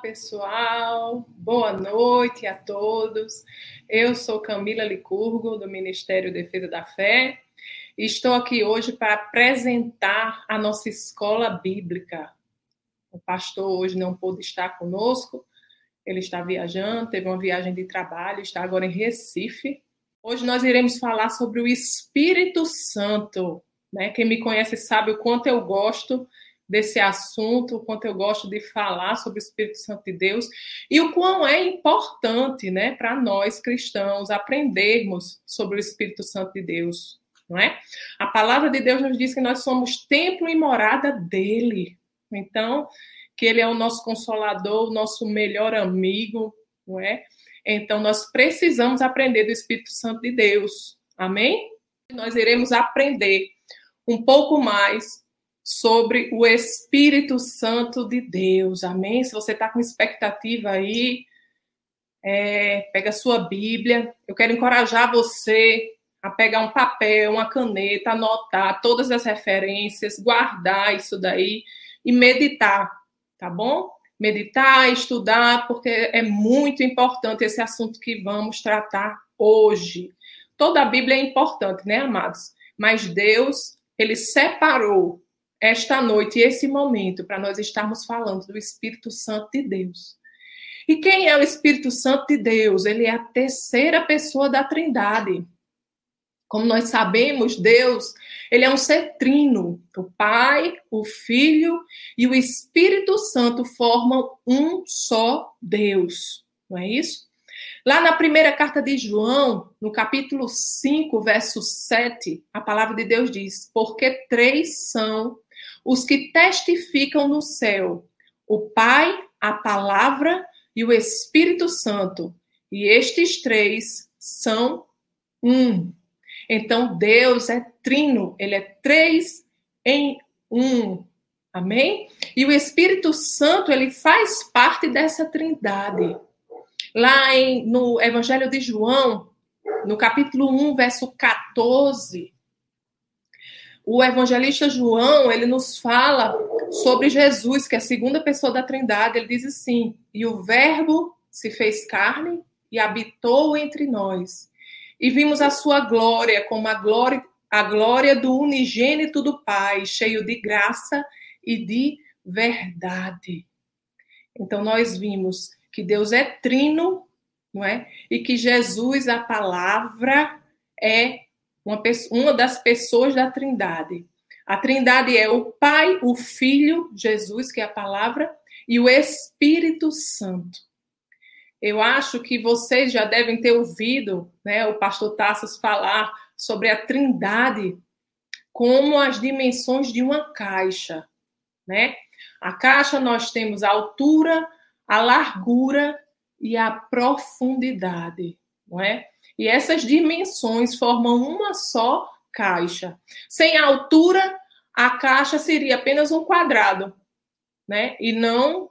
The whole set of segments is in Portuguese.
pessoal. Boa noite a todos. Eu sou Camila Licurgo, do Ministério Defesa da Fé, e estou aqui hoje para apresentar a nossa escola bíblica. O pastor hoje não pôde estar conosco, ele está viajando, teve uma viagem de trabalho, está agora em Recife. Hoje nós iremos falar sobre o Espírito Santo. Né? Quem me conhece sabe o quanto eu gosto desse assunto, o quanto eu gosto de falar sobre o Espírito Santo de Deus e o quão é importante, né, para nós cristãos aprendermos sobre o Espírito Santo de Deus, não é? A palavra de Deus nos diz que nós somos templo e morada dele. Então, que ele é o nosso consolador, o nosso melhor amigo, não é? Então, nós precisamos aprender do Espírito Santo de Deus. Amém? Nós iremos aprender um pouco mais sobre o Espírito Santo de Deus. Amém? Se você está com expectativa aí, é, pega sua Bíblia. Eu quero encorajar você a pegar um papel, uma caneta, anotar todas as referências, guardar isso daí e meditar, tá bom? Meditar, estudar, porque é muito importante esse assunto que vamos tratar hoje. Toda a Bíblia é importante, né, amados? Mas Deus, ele separou esta noite, esse momento, para nós estarmos falando do Espírito Santo de Deus. E quem é o Espírito Santo de Deus? Ele é a terceira pessoa da Trindade. Como nós sabemos, Deus, ele é um ser trino. O Pai, o Filho e o Espírito Santo formam um só Deus. Não é isso? Lá na primeira carta de João, no capítulo 5, verso 7, a palavra de Deus diz: Porque três são os que testificam no céu, o Pai, a Palavra e o Espírito Santo. E estes três são um. Então Deus é trino, ele é três em um. Amém? E o Espírito Santo, ele faz parte dessa trindade. Lá em, no Evangelho de João, no capítulo 1, verso 14, o evangelista João, ele nos fala sobre Jesus, que é a segunda pessoa da Trindade. Ele diz assim: "E o Verbo se fez carne e habitou entre nós. E vimos a sua glória como a glória a glória do unigênito do Pai, cheio de graça e de verdade." Então nós vimos que Deus é trino, não é? E que Jesus, a palavra, é uma, uma das pessoas da Trindade. A Trindade é o Pai, o Filho, Jesus, que é a palavra, e o Espírito Santo. Eu acho que vocês já devem ter ouvido né, o pastor Tassas falar sobre a Trindade como as dimensões de uma caixa. Né? A caixa nós temos a altura, a largura e a profundidade, não é? E essas dimensões formam uma só caixa. Sem altura, a caixa seria apenas um quadrado, né? E não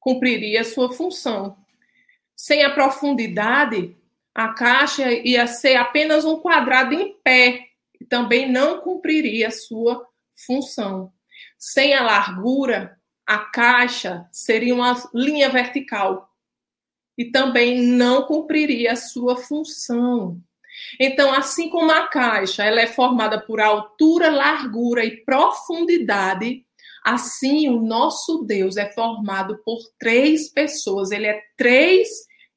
cumpriria sua função. Sem a profundidade, a caixa ia ser apenas um quadrado em pé e também não cumpriria sua função. Sem a largura, a caixa seria uma linha vertical e também não cumpriria a sua função. Então, assim como a caixa ela é formada por altura, largura e profundidade, assim o nosso Deus é formado por três pessoas. Ele é três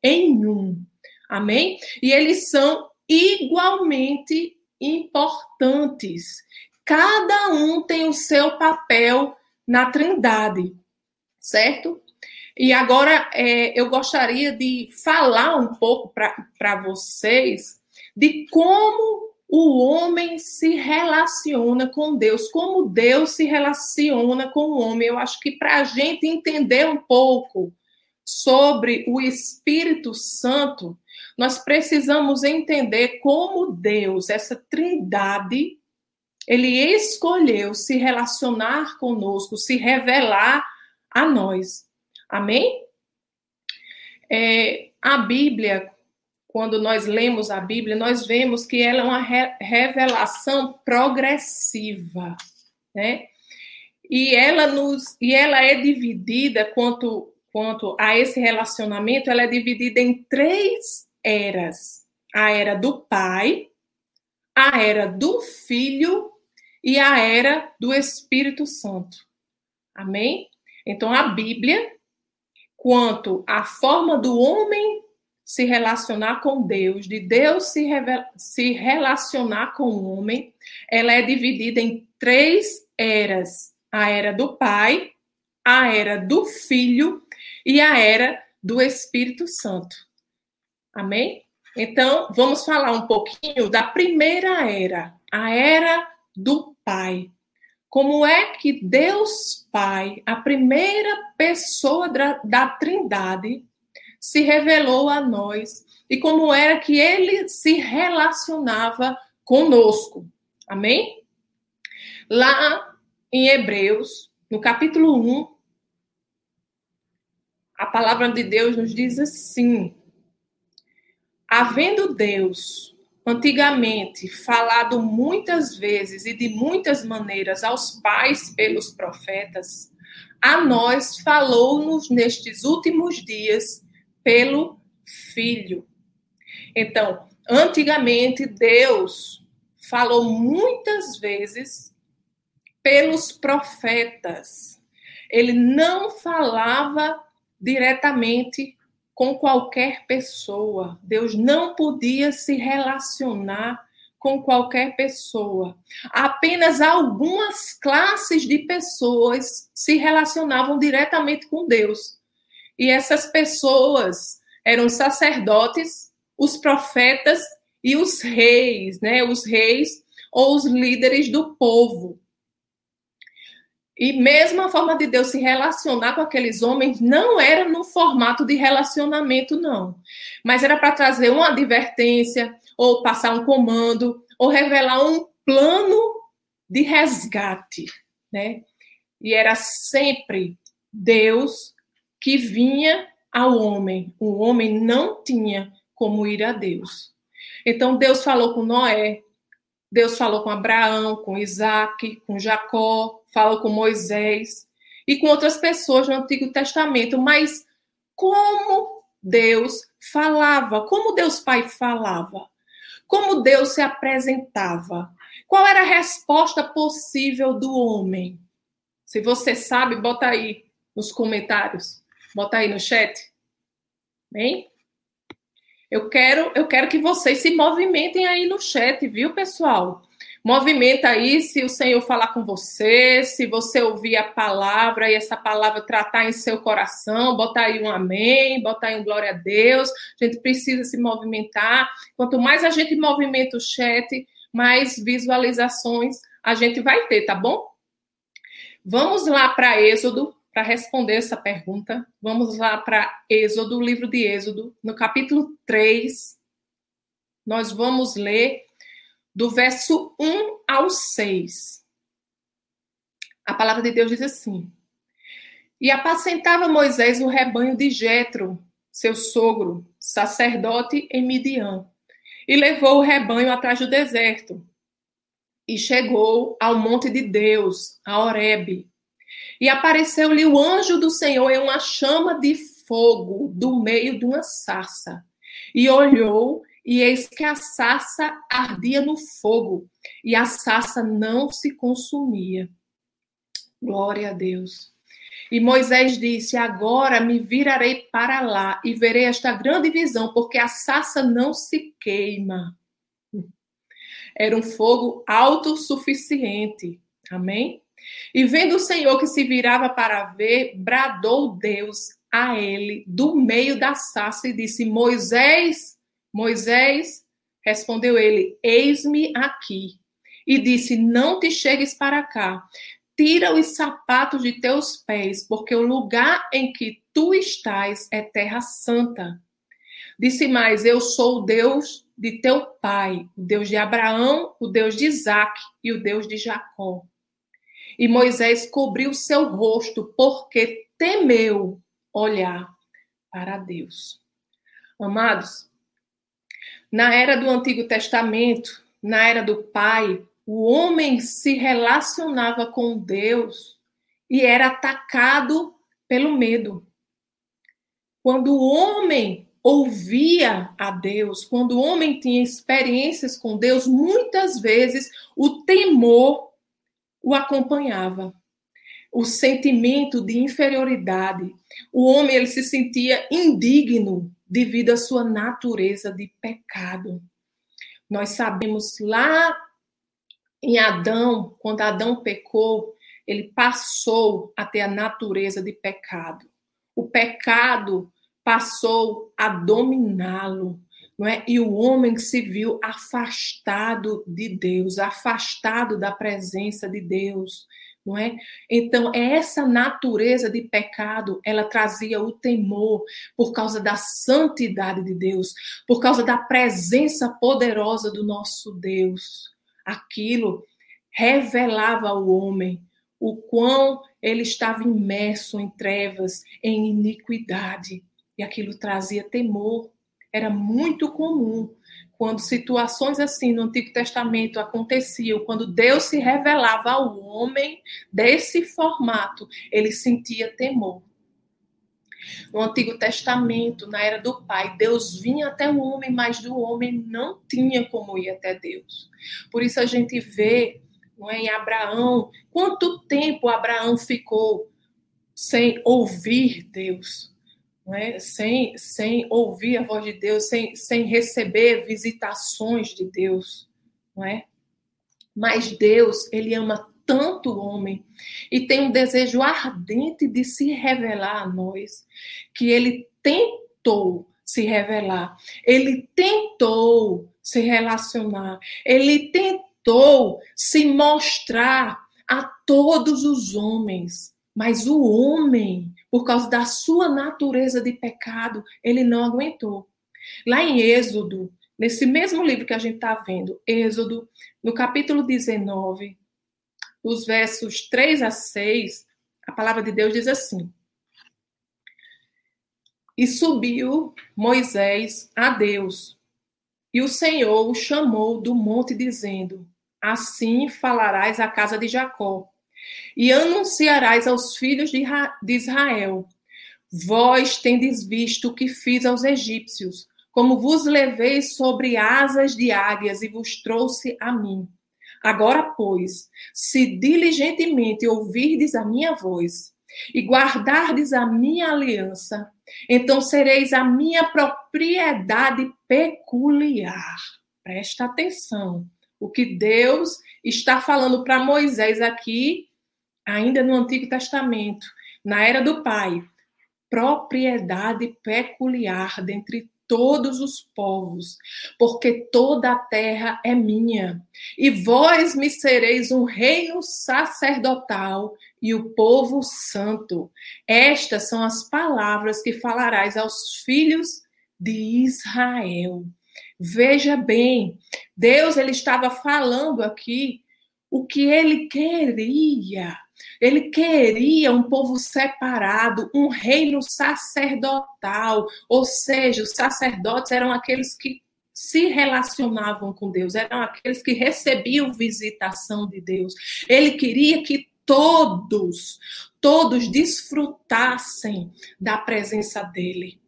em um. Amém? E eles são igualmente importantes. Cada um tem o seu papel na Trindade, certo? E agora é, eu gostaria de falar um pouco para vocês de como o homem se relaciona com Deus, como Deus se relaciona com o homem. Eu acho que para a gente entender um pouco sobre o Espírito Santo, nós precisamos entender como Deus, essa trindade, ele escolheu se relacionar conosco, se revelar a nós. Amém? É, a Bíblia, quando nós lemos a Bíblia, nós vemos que ela é uma re revelação progressiva, né? E ela nos e ela é dividida quanto quanto a esse relacionamento, ela é dividida em três eras: a era do pai, a era do filho e a era do Espírito Santo. Amém? Então a Bíblia, quanto à forma do homem se relacionar com Deus, de Deus se, se relacionar com o homem, ela é dividida em três eras: a era do Pai, a era do Filho e a era do Espírito Santo. Amém? Então, vamos falar um pouquinho da primeira era, a era do Pai. Como é que Deus Pai, a primeira pessoa da, da Trindade, se revelou a nós e como era que ele se relacionava conosco. Amém? Lá em Hebreus, no capítulo 1, a palavra de Deus nos diz assim: Havendo Deus antigamente falado muitas vezes e de muitas maneiras aos pais pelos profetas, a nós falou-nos nestes últimos dias pelo Filho. Então, antigamente, Deus falou muitas vezes pelos profetas. Ele não falava diretamente com qualquer pessoa. Deus não podia se relacionar com qualquer pessoa. Apenas algumas classes de pessoas se relacionavam diretamente com Deus. E essas pessoas eram sacerdotes, os profetas e os reis, né? Os reis ou os líderes do povo. E mesmo a forma de Deus se relacionar com aqueles homens não era no formato de relacionamento, não. Mas era para trazer uma advertência, ou passar um comando, ou revelar um plano de resgate, né? E era sempre Deus que vinha ao homem. O homem não tinha como ir a Deus. Então Deus falou com Noé, Deus falou com Abraão, com Isaac, com Jacó, falou com Moisés e com outras pessoas no Antigo Testamento. Mas como Deus falava? Como Deus Pai falava? Como Deus se apresentava? Qual era a resposta possível do homem? Se você sabe, bota aí nos comentários. Bota aí no chat. Bem? Eu quero, eu quero que vocês se movimentem aí no chat, viu, pessoal? Movimenta aí se o Senhor falar com você, se você ouvir a palavra e essa palavra tratar em seu coração, bota aí um amém, bota aí um glória a Deus. A gente precisa se movimentar. Quanto mais a gente movimenta o chat, mais visualizações a gente vai ter, tá bom? Vamos lá para Êxodo para responder essa pergunta, vamos lá para Êxodo, livro de Êxodo, no capítulo 3. Nós vamos ler do verso 1 ao 6. A palavra de Deus diz assim: E apacentava Moisés o rebanho de Jetro, seu sogro, sacerdote em Midian, e levou o rebanho atrás do deserto. E chegou ao monte de Deus, a Horebe, e apareceu-lhe o anjo do Senhor em uma chama de fogo do meio de uma sarça. E olhou, e eis que a sarça ardia no fogo, e a sarça não se consumia. Glória a Deus. E Moisés disse: Agora me virarei para lá e verei esta grande visão, porque a sarça não se queima. Era um fogo autossuficiente. Amém? E vendo o Senhor que se virava para ver, bradou Deus a ele do meio da sarça e disse: Moisés, Moisés, respondeu ele: Eis-me aqui. E disse: Não te chegues para cá. Tira os sapatos de teus pés, porque o lugar em que tu estás é terra santa. Disse mais: Eu sou o Deus de teu pai, o Deus de Abraão, o Deus de Isaac e o Deus de Jacó. E Moisés cobriu seu rosto porque temeu olhar para Deus. Amados, na era do Antigo Testamento, na era do Pai, o homem se relacionava com Deus e era atacado pelo medo. quando o homem ouvia a Deus, quando o homem tinha experiências com Deus, muitas vezes o temor o acompanhava. O sentimento de inferioridade. O homem ele se sentia indigno devido à sua natureza de pecado. Nós sabemos lá em Adão, quando Adão pecou, ele passou a ter a natureza de pecado. O pecado passou a dominá-lo, não é? E o homem se viu afastado de Deus, afastado da presença de Deus, não é? Então, essa natureza de pecado, ela trazia o temor por causa da santidade de Deus, por causa da presença poderosa do nosso Deus. Aquilo revelava ao homem o quão ele estava imerso em trevas, em iniquidade. E aquilo trazia temor. Era muito comum quando situações assim no Antigo Testamento aconteciam, quando Deus se revelava ao homem desse formato, ele sentia temor. No Antigo Testamento, na era do Pai, Deus vinha até o homem, mas o homem não tinha como ir até Deus. Por isso a gente vê não é, em Abraão, quanto tempo Abraão ficou sem ouvir Deus não é? sem, sem ouvir a voz de Deus, sem, sem receber visitações de Deus, não é? Mas Deus, ele ama tanto o homem e tem um desejo ardente de se revelar a nós, que ele tentou se revelar, ele tentou se relacionar, ele tentou se mostrar a todos os homens, mas o homem por causa da sua natureza de pecado, ele não aguentou. Lá em Êxodo, nesse mesmo livro que a gente está vendo, Êxodo, no capítulo 19, os versos 3 a 6, a palavra de Deus diz assim: E subiu Moisés a Deus, e o Senhor o chamou do monte, dizendo: Assim falarás à casa de Jacó e anunciarás aos filhos de Israel: Vós tendes visto o que fiz aos egípcios, como vos levei sobre asas de águias e vos trouxe a mim. Agora, pois, se diligentemente ouvirdes a minha voz e guardardes a minha aliança, então sereis a minha propriedade peculiar. Presta atenção. O que Deus está falando para Moisés aqui ainda no Antigo Testamento, na era do Pai, propriedade peculiar dentre todos os povos, porque toda a terra é minha, e vós me sereis um reino sacerdotal e o povo santo. Estas são as palavras que falarás aos filhos de Israel. Veja bem, Deus ele estava falando aqui o que ele queria ele queria um povo separado, um reino sacerdotal, ou seja, os sacerdotes eram aqueles que se relacionavam com Deus, eram aqueles que recebiam visitação de Deus. Ele queria que todos, todos desfrutassem da presença dele.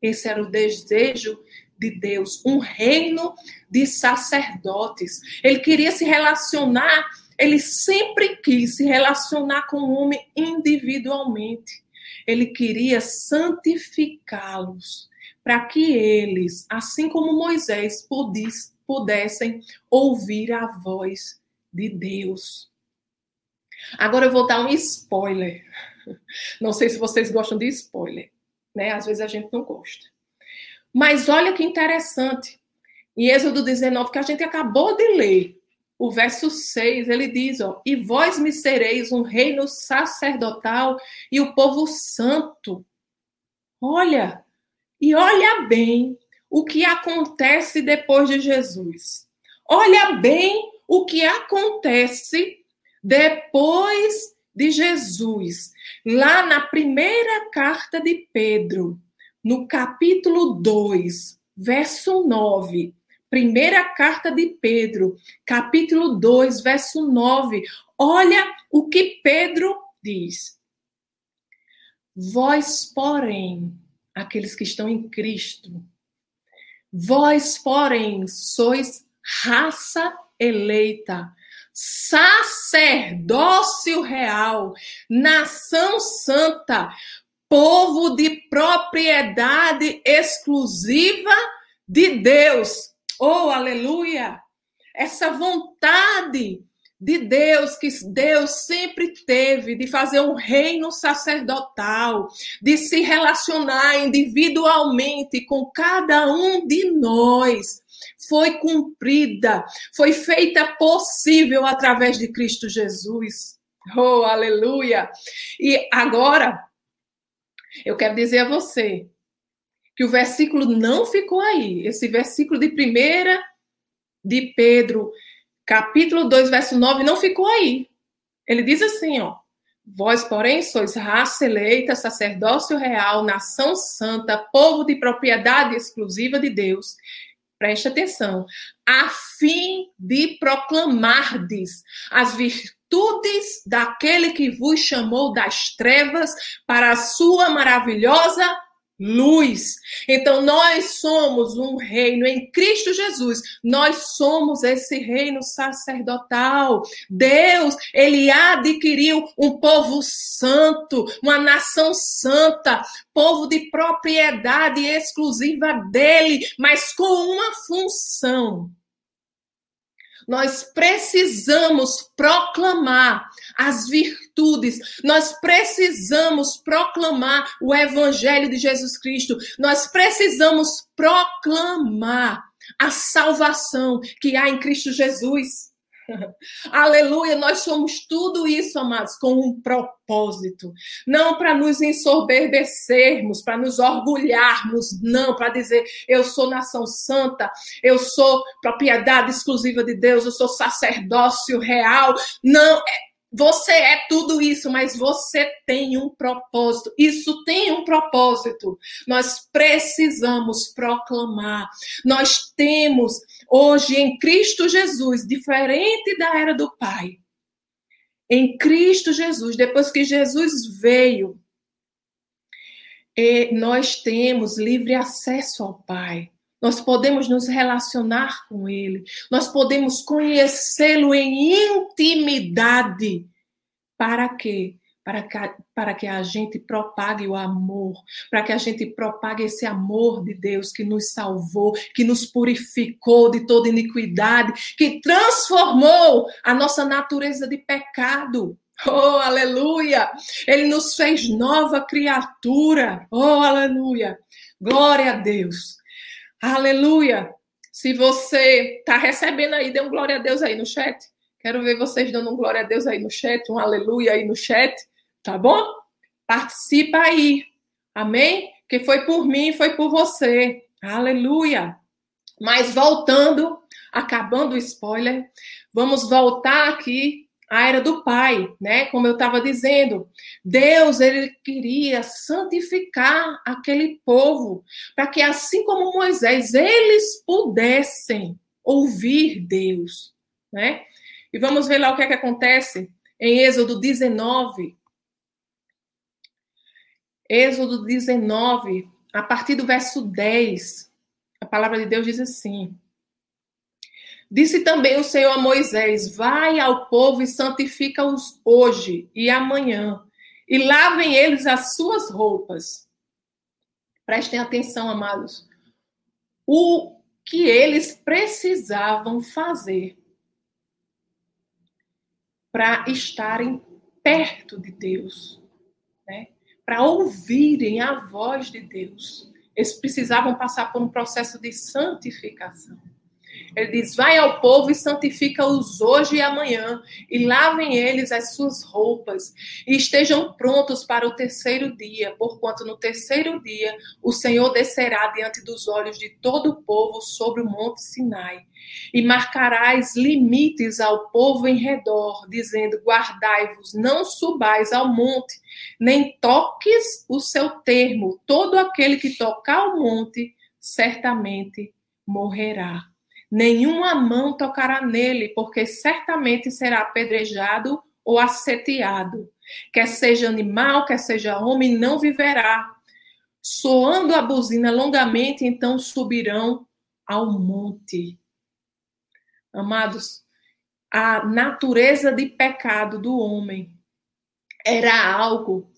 Esse era o desejo de Deus, um reino de sacerdotes. Ele queria se relacionar ele sempre quis se relacionar com o homem individualmente. Ele queria santificá-los para que eles, assim como Moisés, pudessem ouvir a voz de Deus. Agora eu vou dar um spoiler. Não sei se vocês gostam de spoiler, né? Às vezes a gente não gosta. Mas olha que interessante. Em Êxodo 19, que a gente acabou de ler, o verso 6, ele diz, ó, e vós me sereis um reino sacerdotal e o povo santo. Olha, e olha bem o que acontece depois de Jesus. Olha bem o que acontece depois de Jesus. Lá na primeira carta de Pedro, no capítulo 2, verso 9, Primeira carta de Pedro, capítulo 2, verso 9. Olha o que Pedro diz. Vós, porém, aqueles que estão em Cristo. Vós, porém, sois raça eleita, sacerdócio real, nação santa, povo de propriedade exclusiva de Deus. Oh, aleluia! Essa vontade de Deus, que Deus sempre teve, de fazer um reino sacerdotal, de se relacionar individualmente com cada um de nós, foi cumprida, foi feita possível através de Cristo Jesus. Oh, aleluia! E agora, eu quero dizer a você que o versículo não ficou aí. Esse versículo de primeira de Pedro capítulo 2, verso 9, não ficou aí. Ele diz assim, ó: Vós, porém, sois raça eleita, sacerdócio real, nação santa, povo de propriedade exclusiva de Deus. Preste atenção. A fim de proclamardes as virtudes daquele que vos chamou das trevas para a sua maravilhosa luz. Então nós somos um reino em Cristo Jesus. Nós somos esse reino sacerdotal. Deus, ele adquiriu um povo santo, uma nação santa, povo de propriedade exclusiva dele, mas com uma função nós precisamos proclamar as virtudes, nós precisamos proclamar o Evangelho de Jesus Cristo, nós precisamos proclamar a salvação que há em Cristo Jesus. Aleluia, nós somos tudo isso, amados, com um propósito. Não para nos ensorberbecermos, para nos orgulharmos, não, para dizer eu sou nação santa, eu sou propriedade exclusiva de Deus, eu sou sacerdócio real. Não, é você é tudo isso, mas você tem um propósito. Isso tem um propósito. Nós precisamos proclamar. Nós temos hoje em Cristo Jesus, diferente da era do Pai. Em Cristo Jesus, depois que Jesus veio, nós temos livre acesso ao Pai. Nós podemos nos relacionar com Ele, nós podemos conhecê-lo em intimidade. Para quê? Para que, para que a gente propague o amor, para que a gente propague esse amor de Deus que nos salvou, que nos purificou de toda iniquidade, que transformou a nossa natureza de pecado. Oh, aleluia! Ele nos fez nova criatura. Oh, aleluia! Glória a Deus. Aleluia. Se você está recebendo aí, dê um glória a Deus aí no chat. Quero ver vocês dando um glória a Deus aí no chat, um aleluia aí no chat, tá bom? Participa aí. Amém? Que foi por mim, foi por você. Aleluia. Mas voltando, acabando o spoiler, vamos voltar aqui a era do Pai, né? Como eu estava dizendo, Deus ele queria santificar aquele povo para que assim como Moisés eles pudessem ouvir Deus, né? E vamos ver lá o que é que acontece em Êxodo 19. Êxodo 19, a partir do verso 10, a palavra de Deus diz assim: Disse também o Senhor a Moisés: Vai ao povo e santifica-os hoje e amanhã, e lavem eles as suas roupas. Prestem atenção, amados. O que eles precisavam fazer para estarem perto de Deus, né? para ouvirem a voz de Deus. Eles precisavam passar por um processo de santificação. Ele diz: Vai ao povo e santifica-os hoje e amanhã, e lavem eles as suas roupas, e estejam prontos para o terceiro dia, porquanto no terceiro dia o Senhor descerá diante dos olhos de todo o povo sobre o monte Sinai. E marcarás limites ao povo em redor, dizendo: Guardai-vos, não subais ao monte, nem toques o seu termo. Todo aquele que tocar o monte certamente morrerá nenhuma mão tocará nele, porque certamente será apedrejado ou asseteado. Quer seja animal, quer seja homem, não viverá. soando a buzina longamente, então subirão ao monte. Amados, a natureza de pecado do homem era algo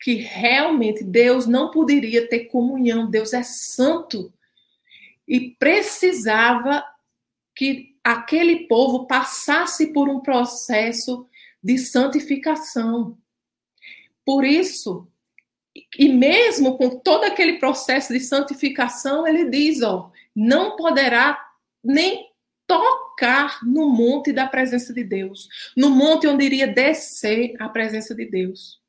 que realmente Deus não poderia ter comunhão. Deus é santo e precisava que aquele povo passasse por um processo de santificação. Por isso, e mesmo com todo aquele processo de santificação, ele diz, ó, não poderá nem tocar no monte da presença de Deus, no monte onde iria descer a presença de Deus.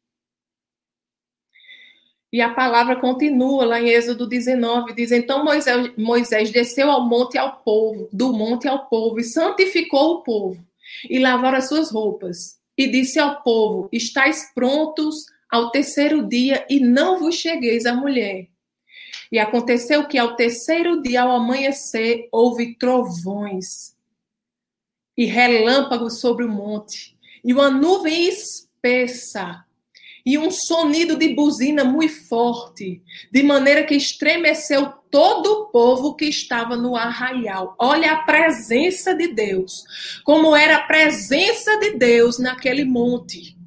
E a palavra continua lá em Êxodo 19, diz: Então Moisés, Moisés desceu ao monte ao povo, do monte ao povo, e santificou o povo, e lavaram as suas roupas, e disse ao povo: Estais prontos ao terceiro dia e não vos chegueis a mulher. E aconteceu que ao terceiro dia, ao amanhecer, houve trovões e relâmpagos sobre o monte, e uma nuvem espessa, e um sonido de buzina muito forte, de maneira que estremeceu todo o povo que estava no arraial. Olha a presença de Deus, como era a presença de Deus naquele monte.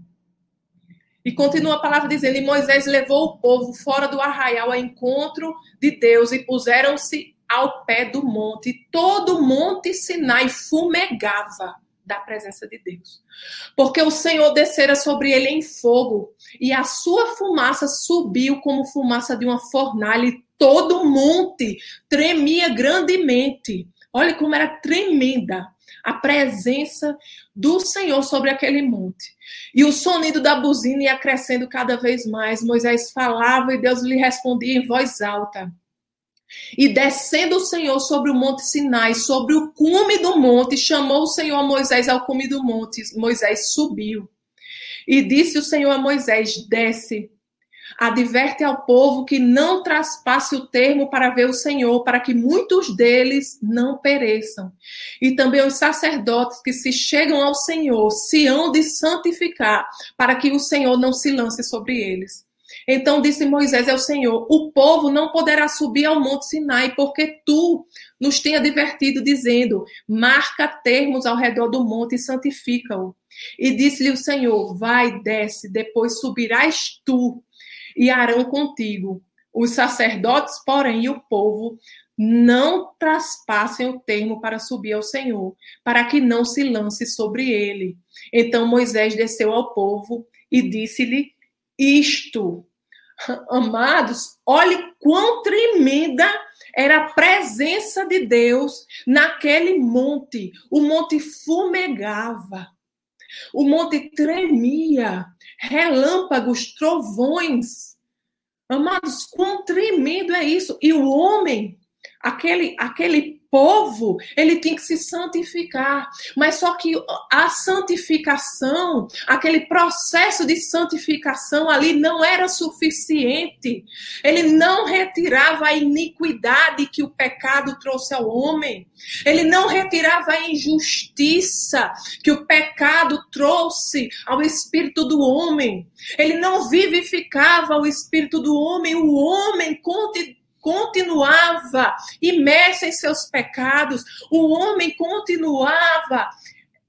E continua a palavra dizendo: E Moisés levou o povo fora do arraial ao encontro de Deus e puseram-se ao pé do monte. Todo o monte Sinai fumegava da presença de Deus. Porque o Senhor descera sobre ele em fogo, e a sua fumaça subiu como fumaça de uma fornalha, e todo o monte tremia grandemente. Olha como era tremenda a presença do Senhor sobre aquele monte. E o sonido da buzina ia crescendo cada vez mais. Moisés falava e Deus lhe respondia em voz alta. E descendo o Senhor sobre o monte Sinai, sobre o cume do monte, chamou o Senhor Moisés ao cume do monte. Moisés subiu. E disse o Senhor a Moisés: Desce adverte ao povo que não traspasse o termo para ver o Senhor, para que muitos deles não pereçam. E também os sacerdotes que se chegam ao Senhor se hão de santificar, para que o Senhor não se lance sobre eles. Então disse Moisés ao Senhor: O povo não poderá subir ao monte Sinai, porque tu nos tem advertido, dizendo: Marca termos ao redor do monte e santifica-o. E disse-lhe o Senhor: Vai, desce, depois subirás tu e Arão contigo. Os sacerdotes, porém, e o povo não traspassem o termo para subir ao Senhor, para que não se lance sobre ele. Então Moisés desceu ao povo e disse-lhe isto. Amados, olhe quão tremenda era a presença de Deus naquele monte. O monte fumegava, o monte tremia, relâmpagos, trovões. Amados, quão tremendo é isso! E o homem, aquele, aquele povo, ele tem que se santificar. Mas só que a santificação, aquele processo de santificação ali não era suficiente. Ele não retirava a iniquidade que o pecado trouxe ao homem. Ele não retirava a injustiça que o pecado trouxe ao espírito do homem. Ele não vivificava o espírito do homem. O homem continua continuava imerso em seus pecados, o homem continuava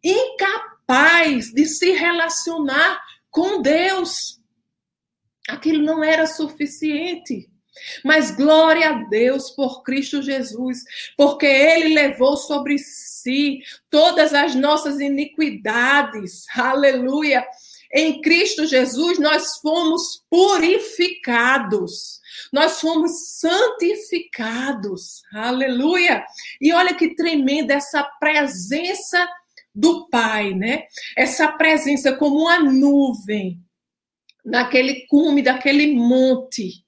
incapaz de se relacionar com Deus. Aquilo não era suficiente. Mas glória a Deus por Cristo Jesus, porque Ele levou sobre si todas as nossas iniquidades. Aleluia. Em Cristo Jesus nós fomos purificados nós fomos santificados. Aleluia! E olha que tremenda essa presença do Pai, né? Essa presença como uma nuvem naquele cume daquele monte,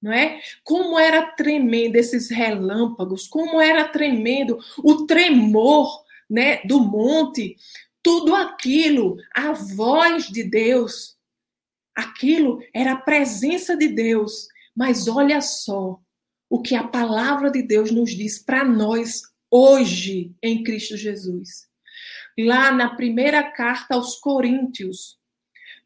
não é? Como era tremendo esses relâmpagos, como era tremendo o tremor, né, do monte, tudo aquilo, a voz de Deus, aquilo era a presença de Deus mas olha só o que a palavra de Deus nos diz para nós hoje em Cristo Jesus. Lá na primeira carta aos Coríntios,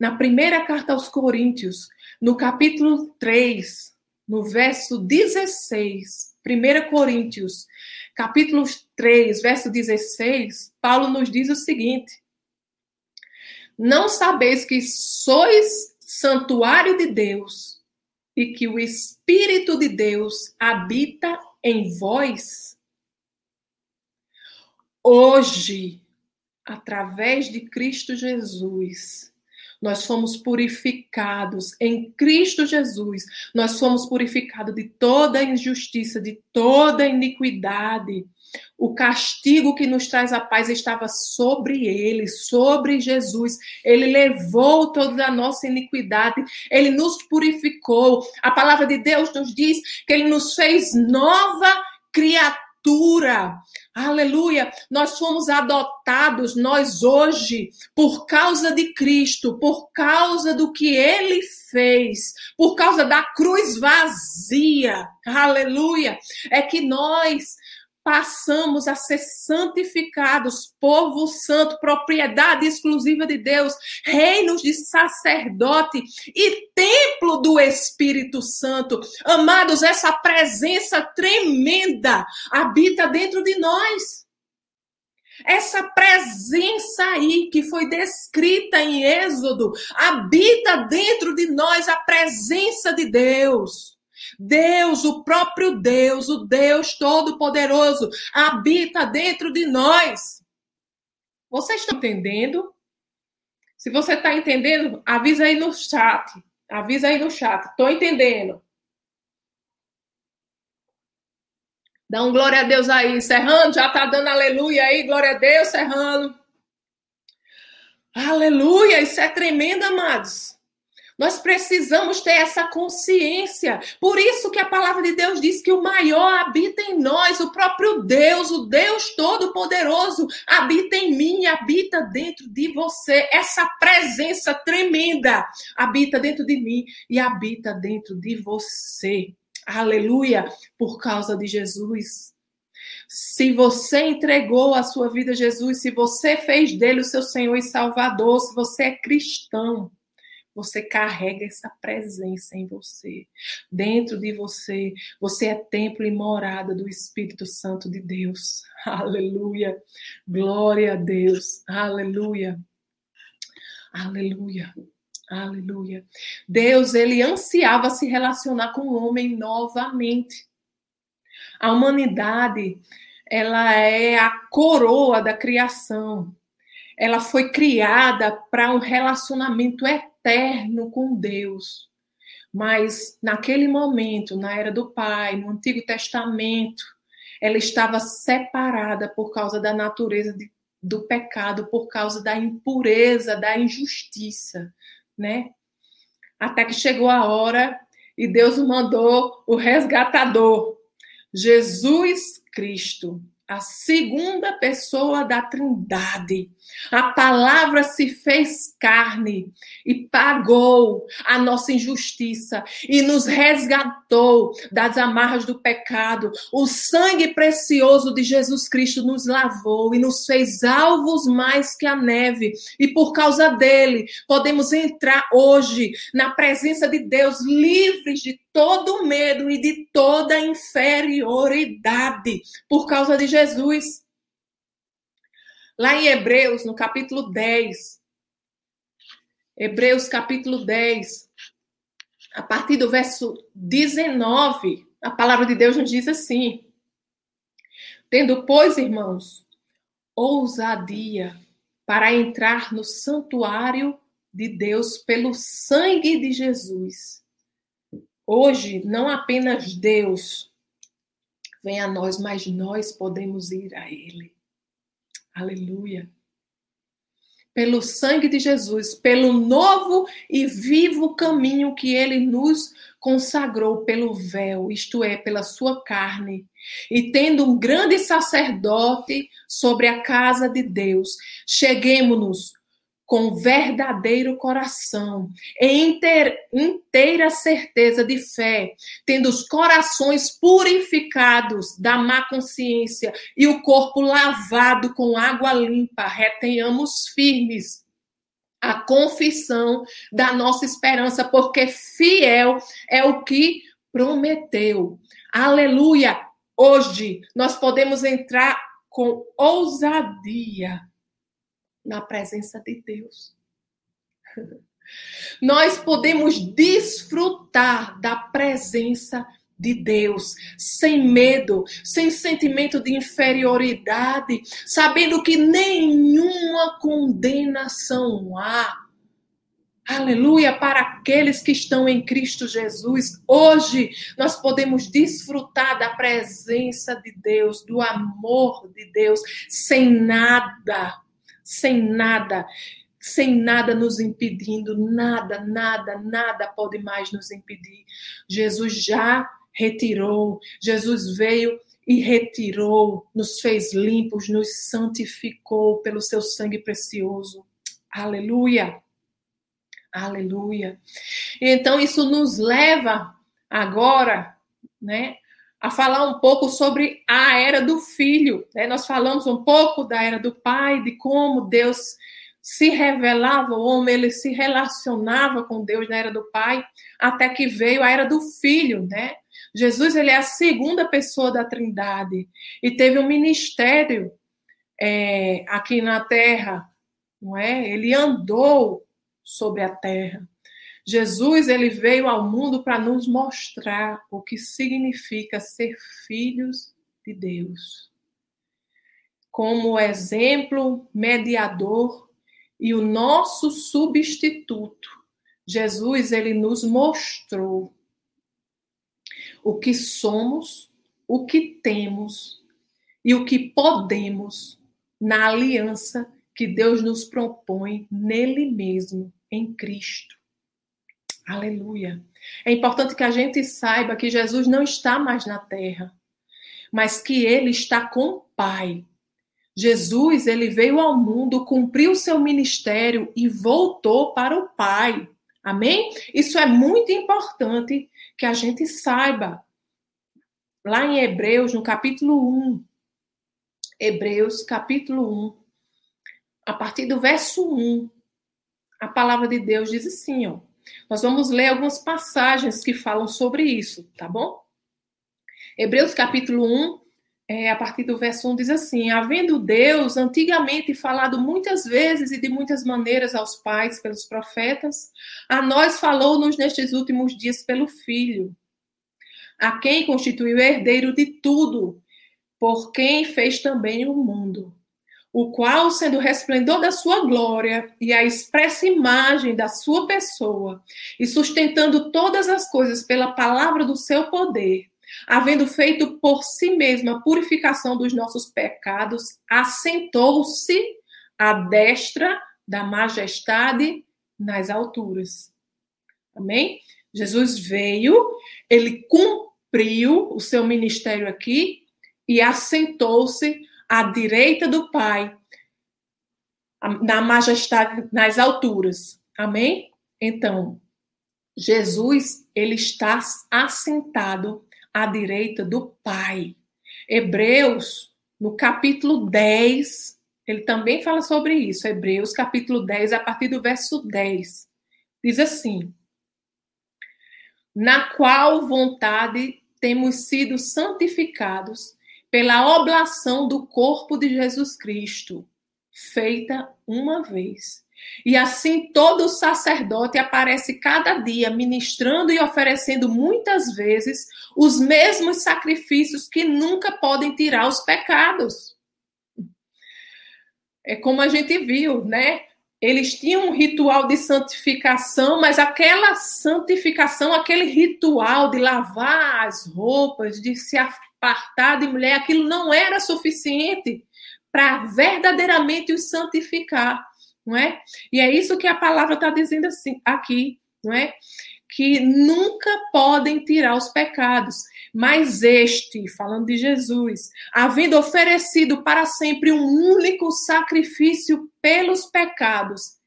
na primeira carta aos Coríntios, no capítulo 3, no verso 16, 1 Coríntios, capítulo 3, verso 16, Paulo nos diz o seguinte: Não sabeis que sois santuário de Deus e que o Espírito de Deus habita em vós? Hoje, através de Cristo Jesus, nós fomos purificados em Cristo Jesus. Nós fomos purificados de toda injustiça, de toda iniquidade. O castigo que nos traz a paz estava sobre ele, sobre Jesus. Ele levou toda a nossa iniquidade, ele nos purificou. A palavra de Deus nos diz que ele nos fez nova criatura. Aleluia! Nós fomos adotados, nós hoje, por causa de Cristo, por causa do que ele fez, por causa da cruz vazia. Aleluia! É que nós passamos a ser santificados, povo santo, propriedade exclusiva de Deus, reinos de sacerdote e templo do Espírito Santo. Amados, essa presença tremenda habita dentro de nós. Essa presença aí que foi descrita em Êxodo habita dentro de nós a presença de Deus. Deus, o próprio Deus, o Deus Todo-Poderoso, habita dentro de nós. Vocês estão entendendo? Se você está entendendo, avisa aí no chat. Avisa aí no chat. Estou entendendo. Dá um glória a Deus aí. Serrano, já está dando aleluia aí. Glória a Deus, Serrano. Aleluia. Isso é tremendo, amados. Nós precisamos ter essa consciência. Por isso que a palavra de Deus diz que o maior habita em nós, o próprio Deus, o Deus todo-poderoso, habita em mim, habita dentro de você. Essa presença tremenda habita dentro de mim e habita dentro de você. Aleluia, por causa de Jesus. Se você entregou a sua vida a Jesus, se você fez dele o seu Senhor e Salvador, se você é cristão, você carrega essa presença em você. Dentro de você, você é templo e morada do Espírito Santo de Deus. Aleluia. Glória a Deus. Aleluia. Aleluia. Aleluia. Deus, ele ansiava se relacionar com o homem novamente. A humanidade, ela é a coroa da criação. Ela foi criada para um relacionamento eterno eterno com Deus. Mas naquele momento, na era do Pai, no Antigo Testamento, ela estava separada por causa da natureza de, do pecado, por causa da impureza, da injustiça, né? Até que chegou a hora e Deus mandou o resgatador, Jesus Cristo, a segunda pessoa da Trindade. A palavra se fez carne e pagou a nossa injustiça e nos resgatou das amarras do pecado. O sangue precioso de Jesus Cristo nos lavou e nos fez alvos mais que a neve. E por causa dele, podemos entrar hoje na presença de Deus livres de todo medo e de toda inferioridade por causa de Jesus. Lá em Hebreus, no capítulo 10, Hebreus capítulo 10, a partir do verso 19, a palavra de Deus nos diz assim: Tendo, pois, irmãos, ousadia para entrar no santuário de Deus pelo sangue de Jesus Hoje, não apenas Deus vem a nós, mas nós podemos ir a Ele. Aleluia. Pelo sangue de Jesus, pelo novo e vivo caminho que Ele nos consagrou pelo véu, isto é, pela sua carne, e tendo um grande sacerdote sobre a casa de Deus, cheguemos-nos com verdadeiro coração, em inteira certeza de fé, tendo os corações purificados da má consciência e o corpo lavado com água limpa, retenhamos firmes a confissão da nossa esperança, porque fiel é o que prometeu. Aleluia! Hoje nós podemos entrar com ousadia na presença de Deus. Nós podemos desfrutar da presença de Deus, sem medo, sem sentimento de inferioridade, sabendo que nenhuma condenação há. Aleluia, para aqueles que estão em Cristo Jesus. Hoje nós podemos desfrutar da presença de Deus, do amor de Deus, sem nada, sem nada sem nada nos impedindo, nada, nada, nada pode mais nos impedir. Jesus já retirou, Jesus veio e retirou, nos fez limpos, nos santificou pelo seu sangue precioso. Aleluia! Aleluia! Então isso nos leva agora, né, a falar um pouco sobre a era do filho. Né? Nós falamos um pouco da era do pai, de como Deus se revelava, o homem ele se relacionava com Deus na era do Pai, até que veio a era do Filho, né? Jesus ele é a segunda pessoa da Trindade e teve um ministério é, aqui na Terra, não é? Ele andou sobre a Terra. Jesus ele veio ao mundo para nos mostrar o que significa ser filhos de Deus. Como exemplo mediador e o nosso substituto. Jesus, ele nos mostrou o que somos, o que temos e o que podemos na aliança que Deus nos propõe nele mesmo, em Cristo. Aleluia. É importante que a gente saiba que Jesus não está mais na terra, mas que ele está com o Pai Jesus, ele veio ao mundo, cumpriu seu ministério e voltou para o Pai. Amém? Isso é muito importante que a gente saiba. Lá em Hebreus, no capítulo 1, Hebreus, capítulo 1, a partir do verso 1, a palavra de Deus diz assim, ó. Nós vamos ler algumas passagens que falam sobre isso, tá bom? Hebreus capítulo 1, é, a partir do verso 1 diz assim: Havendo Deus antigamente falado muitas vezes e de muitas maneiras aos pais pelos profetas, a nós falou-nos nestes últimos dias pelo Filho, a quem constituiu herdeiro de tudo, por quem fez também o mundo, o qual, sendo o resplendor da sua glória e a expressa imagem da sua pessoa, e sustentando todas as coisas pela palavra do seu poder, havendo feito por si mesma a purificação dos nossos pecados, assentou-se à destra da majestade nas alturas. Amém? Jesus veio, ele cumpriu o seu ministério aqui e assentou-se à direita do Pai, na majestade nas alturas. Amém? Então, Jesus, ele está assentado à direita do Pai. Hebreus, no capítulo 10, ele também fala sobre isso. Hebreus, capítulo 10, a partir do verso 10. Diz assim: Na qual vontade temos sido santificados pela oblação do corpo de Jesus Cristo, feita uma vez e assim todo sacerdote aparece cada dia ministrando e oferecendo muitas vezes os mesmos sacrifícios que nunca podem tirar os pecados. É como a gente viu, né? Eles tinham um ritual de santificação, mas aquela santificação, aquele ritual de lavar as roupas, de se apartar de mulher, aquilo não era suficiente para verdadeiramente os santificar não é? E é isso que a palavra está dizendo assim, aqui, não é? Que nunca podem tirar os pecados, mas este, falando de Jesus, havendo oferecido para sempre um único sacrifício pelos pecados,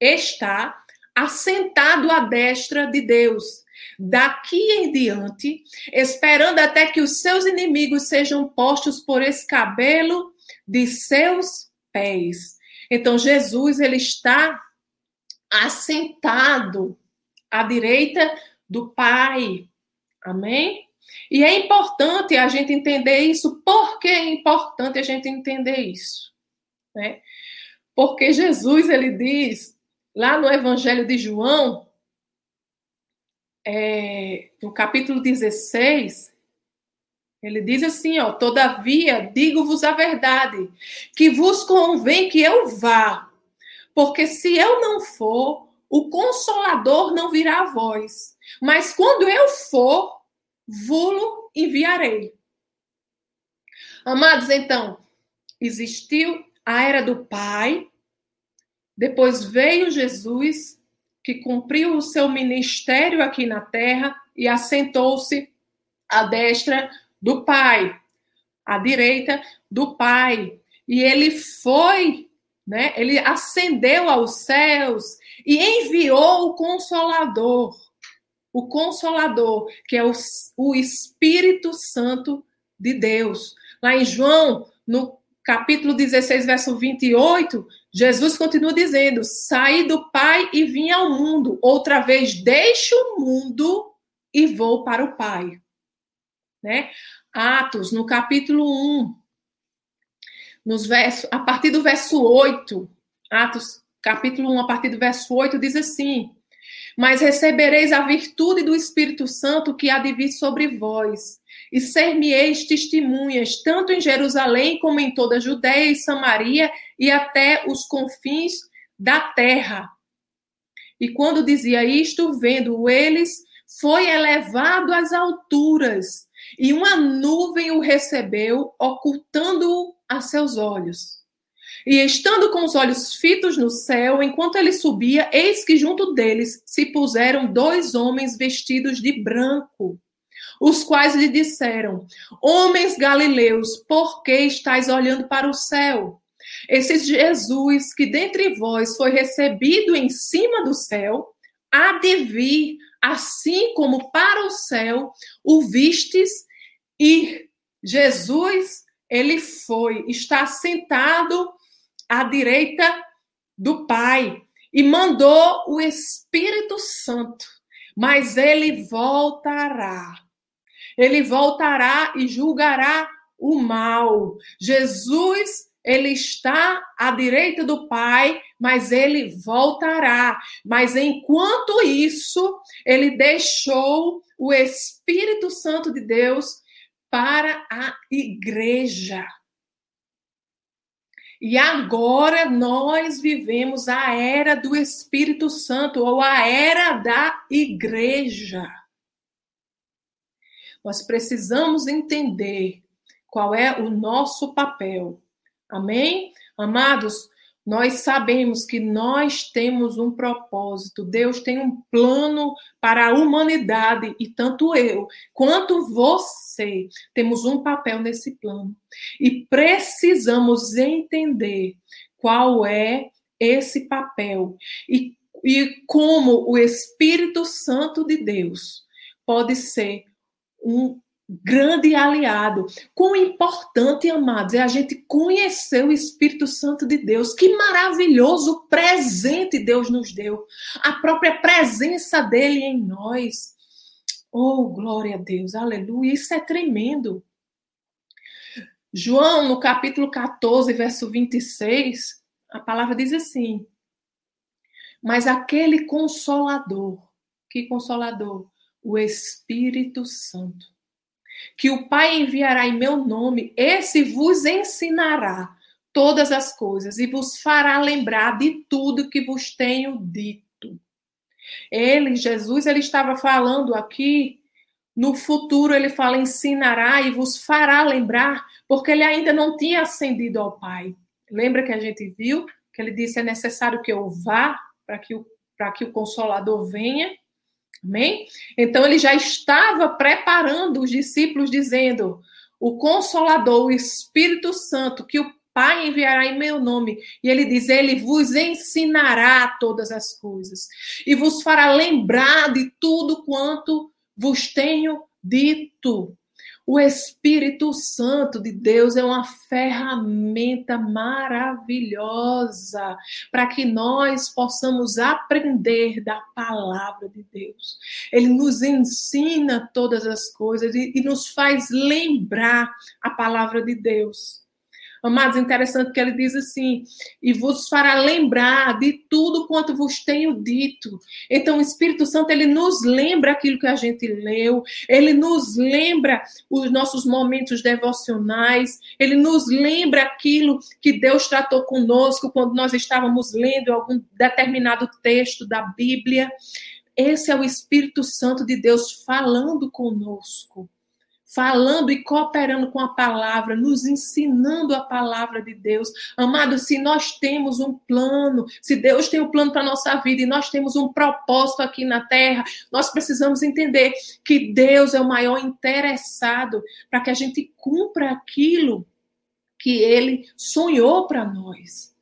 está assentado à destra de Deus. Daqui em diante, esperando até que os seus inimigos sejam postos por escabelo de seus pés. Então Jesus ele está assentado à direita do Pai. Amém? E é importante a gente entender isso. Por que é importante a gente entender isso? Né? Porque Jesus, ele diz, lá no Evangelho de João, é, no capítulo 16, ele diz assim, ó, todavia digo-vos a verdade, que vos convém que eu vá, porque se eu não for, o consolador não virá a vós. Mas quando eu for, vulo enviarei. Amados, então, existiu a era do Pai, depois veio Jesus, que cumpriu o seu ministério aqui na terra e assentou-se à destra do Pai, à direita do Pai. E ele foi, né? Ele ascendeu aos céus e enviou o Consolador o Consolador, que é o, o Espírito Santo de Deus. Lá em João, no capítulo 16, verso 28, Jesus continua dizendo: Saí do Pai e vim ao mundo. Outra vez deixo o mundo e vou para o Pai. Né? Atos, no capítulo 1, nos versos, a partir do verso 8, Atos, capítulo 1, a partir do verso 8, diz assim: mas recebereis a virtude do Espírito Santo que há de vir sobre vós, e ser-me-eis testemunhas, tanto em Jerusalém como em toda a Judéia e Samaria e até os confins da terra. E quando dizia isto, vendo eles, foi elevado às alturas, e uma nuvem o recebeu, ocultando-o a seus olhos. E estando com os olhos fitos no céu, enquanto ele subia, eis que junto deles se puseram dois homens vestidos de branco, os quais lhe disseram: Homens galileus, por que estáis olhando para o céu? Esse Jesus que dentre vós foi recebido em cima do céu, há de vir, assim como para o céu o vistes ir. Jesus, ele foi, está sentado à direita do Pai e mandou o Espírito Santo, mas ele voltará. Ele voltará e julgará o mal. Jesus, ele está à direita do Pai, mas ele voltará. Mas enquanto isso, ele deixou o Espírito Santo de Deus para a igreja. E agora nós vivemos a era do Espírito Santo, ou a era da igreja. Nós precisamos entender qual é o nosso papel. Amém? Amados, nós sabemos que nós temos um propósito, Deus tem um plano para a humanidade e tanto eu quanto você temos um papel nesse plano. E precisamos entender qual é esse papel e, e como o Espírito Santo de Deus pode ser um grande aliado. Quão importante, amados, é a gente conhecer o Espírito Santo de Deus. Que maravilhoso presente Deus nos deu. A própria presença dele em nós. Oh, glória a Deus, aleluia. Isso é tremendo. João, no capítulo 14, verso 26, a palavra diz assim: Mas aquele consolador, que consolador? O Espírito Santo que o Pai enviará em meu nome, esse vos ensinará todas as coisas e vos fará lembrar de tudo que vos tenho dito. Ele, Jesus, ele estava falando aqui, no futuro ele fala ensinará e vos fará lembrar, porque ele ainda não tinha ascendido ao Pai. Lembra que a gente viu que ele disse é necessário que eu vá para que o para que o consolador venha? Amém? Então ele já estava preparando os discípulos, dizendo: o Consolador, o Espírito Santo, que o Pai enviará em meu nome. E ele diz: Ele vos ensinará todas as coisas e vos fará lembrar de tudo quanto vos tenho dito. O Espírito Santo de Deus é uma ferramenta maravilhosa para que nós possamos aprender da palavra de Deus. Ele nos ensina todas as coisas e, e nos faz lembrar a palavra de Deus. Amados, interessante que ele diz assim: e vos fará lembrar de tudo quanto vos tenho dito. Então, o Espírito Santo, ele nos lembra aquilo que a gente leu, ele nos lembra os nossos momentos devocionais, ele nos lembra aquilo que Deus tratou conosco quando nós estávamos lendo algum determinado texto da Bíblia. Esse é o Espírito Santo de Deus falando conosco falando e cooperando com a palavra, nos ensinando a palavra de Deus. Amado, se nós temos um plano, se Deus tem um plano para a nossa vida e nós temos um propósito aqui na terra, nós precisamos entender que Deus é o maior interessado para que a gente cumpra aquilo que ele sonhou para nós.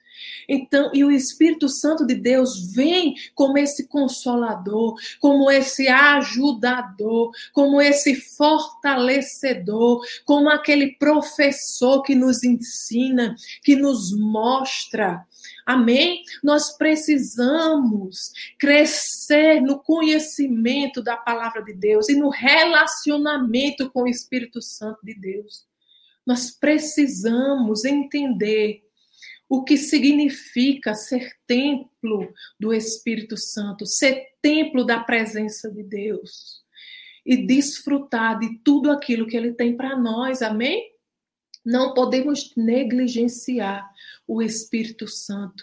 Então, e o Espírito Santo de Deus vem como esse consolador, como esse ajudador, como esse fortalecedor, como aquele professor que nos ensina, que nos mostra. Amém? Nós precisamos crescer no conhecimento da palavra de Deus e no relacionamento com o Espírito Santo de Deus. Nós precisamos entender o que significa ser templo do Espírito Santo, ser templo da presença de Deus e desfrutar de tudo aquilo que ele tem para nós, amém? Não podemos negligenciar o Espírito Santo,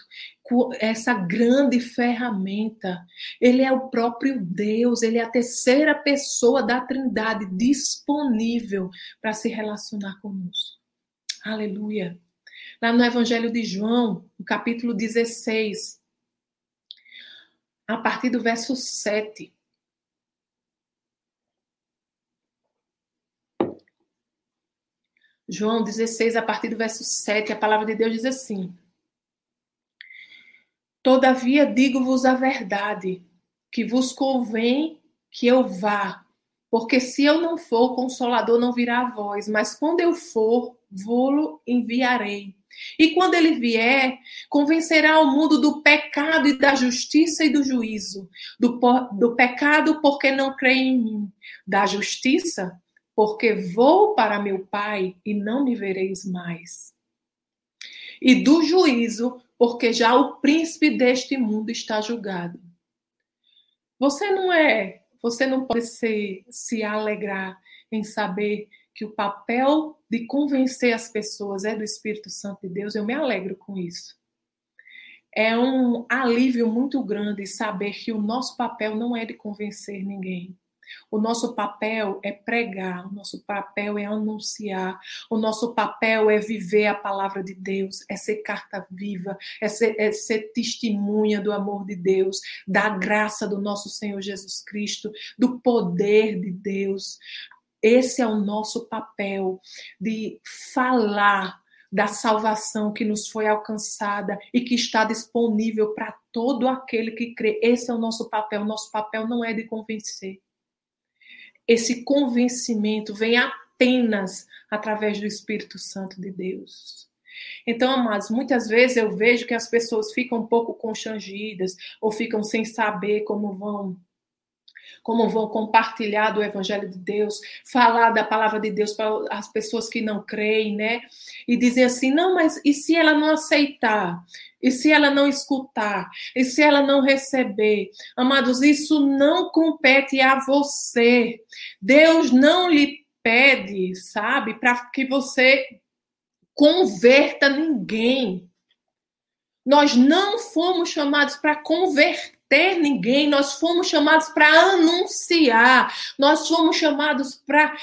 essa grande ferramenta. Ele é o próprio Deus, ele é a terceira pessoa da Trindade disponível para se relacionar conosco. Aleluia lá no Evangelho de João, no capítulo 16, a partir do verso 7. João 16, a partir do verso 7, a palavra de Deus diz assim: Todavia digo-vos a verdade, que vos convém que eu vá, porque se eu não for, o consolador não virá a vós, mas quando eu for, vou-lo enviarei. E quando ele vier, convencerá o mundo do pecado e da justiça e do juízo. Do, do pecado, porque não crê em mim. Da justiça, porque vou para meu Pai e não me vereis mais. E do juízo, porque já o príncipe deste mundo está julgado. Você não é, você não pode se, se alegrar em saber que o papel de convencer as pessoas é do Espírito Santo de Deus, eu me alegro com isso. É um alívio muito grande saber que o nosso papel não é de convencer ninguém. O nosso papel é pregar, o nosso papel é anunciar, o nosso papel é viver a palavra de Deus, é ser carta viva, é ser, é ser testemunha do amor de Deus, da graça do nosso Senhor Jesus Cristo, do poder de Deus. Esse é o nosso papel de falar da salvação que nos foi alcançada e que está disponível para todo aquele que crê. Esse é o nosso papel. Nosso papel não é de convencer. Esse convencimento vem apenas através do Espírito Santo de Deus. Então, amados, muitas vezes eu vejo que as pessoas ficam um pouco constrangidas ou ficam sem saber como vão como vão compartilhar do Evangelho de Deus, falar da palavra de Deus para as pessoas que não creem, né? E dizer assim: não, mas e se ela não aceitar? E se ela não escutar? E se ela não receber? Amados, isso não compete a você. Deus não lhe pede, sabe, para que você converta ninguém. Nós não fomos chamados para converter ter ninguém, nós fomos chamados para anunciar, nós fomos chamados para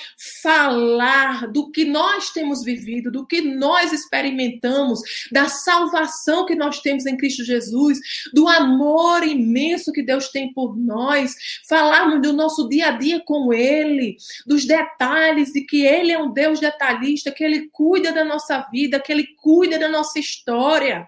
falar do que nós temos vivido, do que nós experimentamos, da salvação que nós temos em Cristo Jesus, do amor imenso que Deus tem por nós, falarmos do nosso dia a dia com Ele, dos detalhes de que Ele é um Deus detalhista, que Ele cuida da nossa vida, que Ele cuida da nossa história.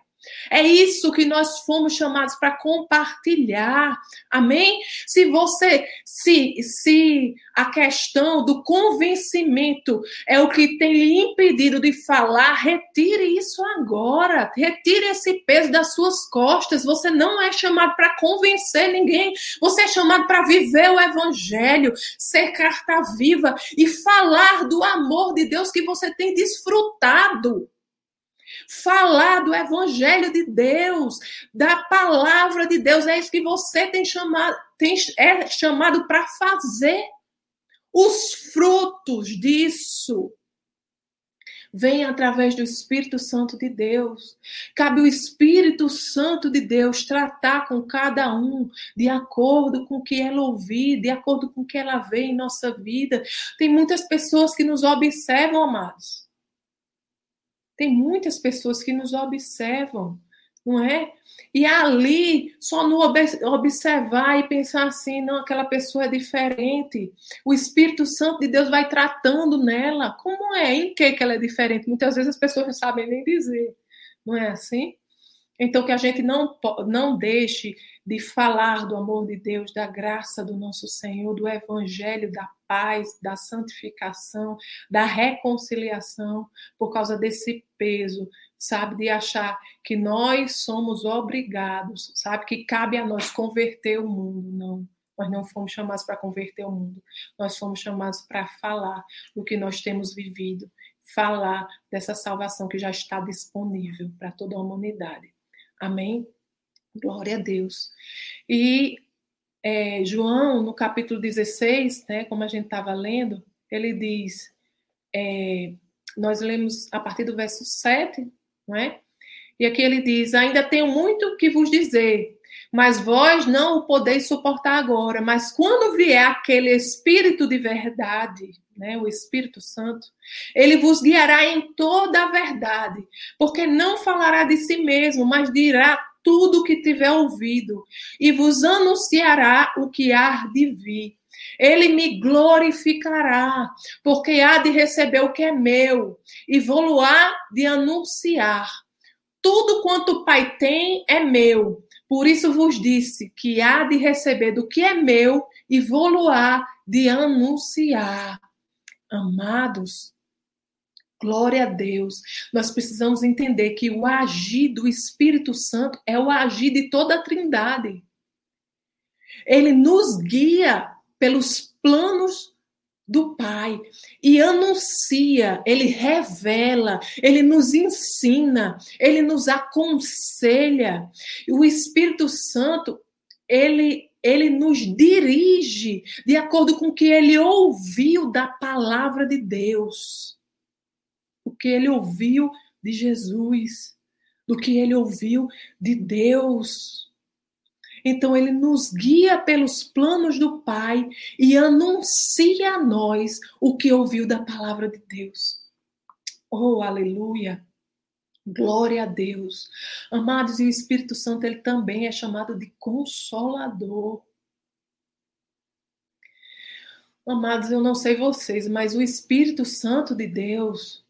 É isso que nós fomos chamados para compartilhar. Amém? Se você se se a questão do convencimento é o que tem lhe impedido de falar, retire isso agora. Retire esse peso das suas costas. Você não é chamado para convencer ninguém. Você é chamado para viver o evangelho, ser carta viva e falar do amor de Deus que você tem desfrutado falar do evangelho de Deus, da palavra de Deus. É isso que você tem chamado, tem, é chamado para fazer. Os frutos disso vêm através do Espírito Santo de Deus. Cabe o Espírito Santo de Deus tratar com cada um de acordo com o que ela ouvir, de acordo com o que ela vê em nossa vida. Tem muitas pessoas que nos observam, amados. Tem muitas pessoas que nos observam, não é? E ali, só no observar e pensar assim, não, aquela pessoa é diferente. O Espírito Santo de Deus vai tratando nela. Como é? Em que, que ela é diferente? Muitas vezes as pessoas não sabem nem dizer. Não é assim? Então, que a gente não, não deixe de falar do amor de Deus, da graça do nosso Senhor, do Evangelho, da paz, da santificação, da reconciliação, por causa desse peso, sabe, de achar que nós somos obrigados, sabe, que cabe a nós converter o mundo. Não. Nós não fomos chamados para converter o mundo, nós fomos chamados para falar do que nós temos vivido, falar dessa salvação que já está disponível para toda a humanidade. Amém? Glória a Deus. E é, João, no capítulo 16, né, como a gente estava lendo, ele diz, é, nós lemos a partir do verso 7, não é? E aqui ele diz: Ainda tenho muito que vos dizer, mas vós não o podeis suportar agora. Mas quando vier aquele Espírito de verdade, né, o Espírito Santo, ele vos guiará em toda a verdade, porque não falará de si mesmo, mas dirá tudo o que tiver ouvido, e vos anunciará o que há de vir. Ele me glorificará, porque há de receber o que é meu, e vou-lo-á de anunciar. Tudo quanto o Pai tem é meu. Por isso vos disse que há de receber do que é meu e vou-lo-á de anunciar. Amados, glória a Deus. Nós precisamos entender que o agir do Espírito Santo é o agir de toda a Trindade. Ele nos guia pelos planos do Pai e anuncia, ele revela, ele nos ensina, ele nos aconselha. O Espírito Santo, ele ele nos dirige de acordo com o que ele ouviu da palavra de Deus. O que ele ouviu de Jesus, do que ele ouviu de Deus. Então ele nos guia pelos planos do Pai e anuncia a nós o que ouviu da palavra de Deus. Oh, aleluia! Glória a Deus. Amados, e o Espírito Santo ele também é chamado de consolador. Amados, eu não sei vocês, mas o Espírito Santo de Deus,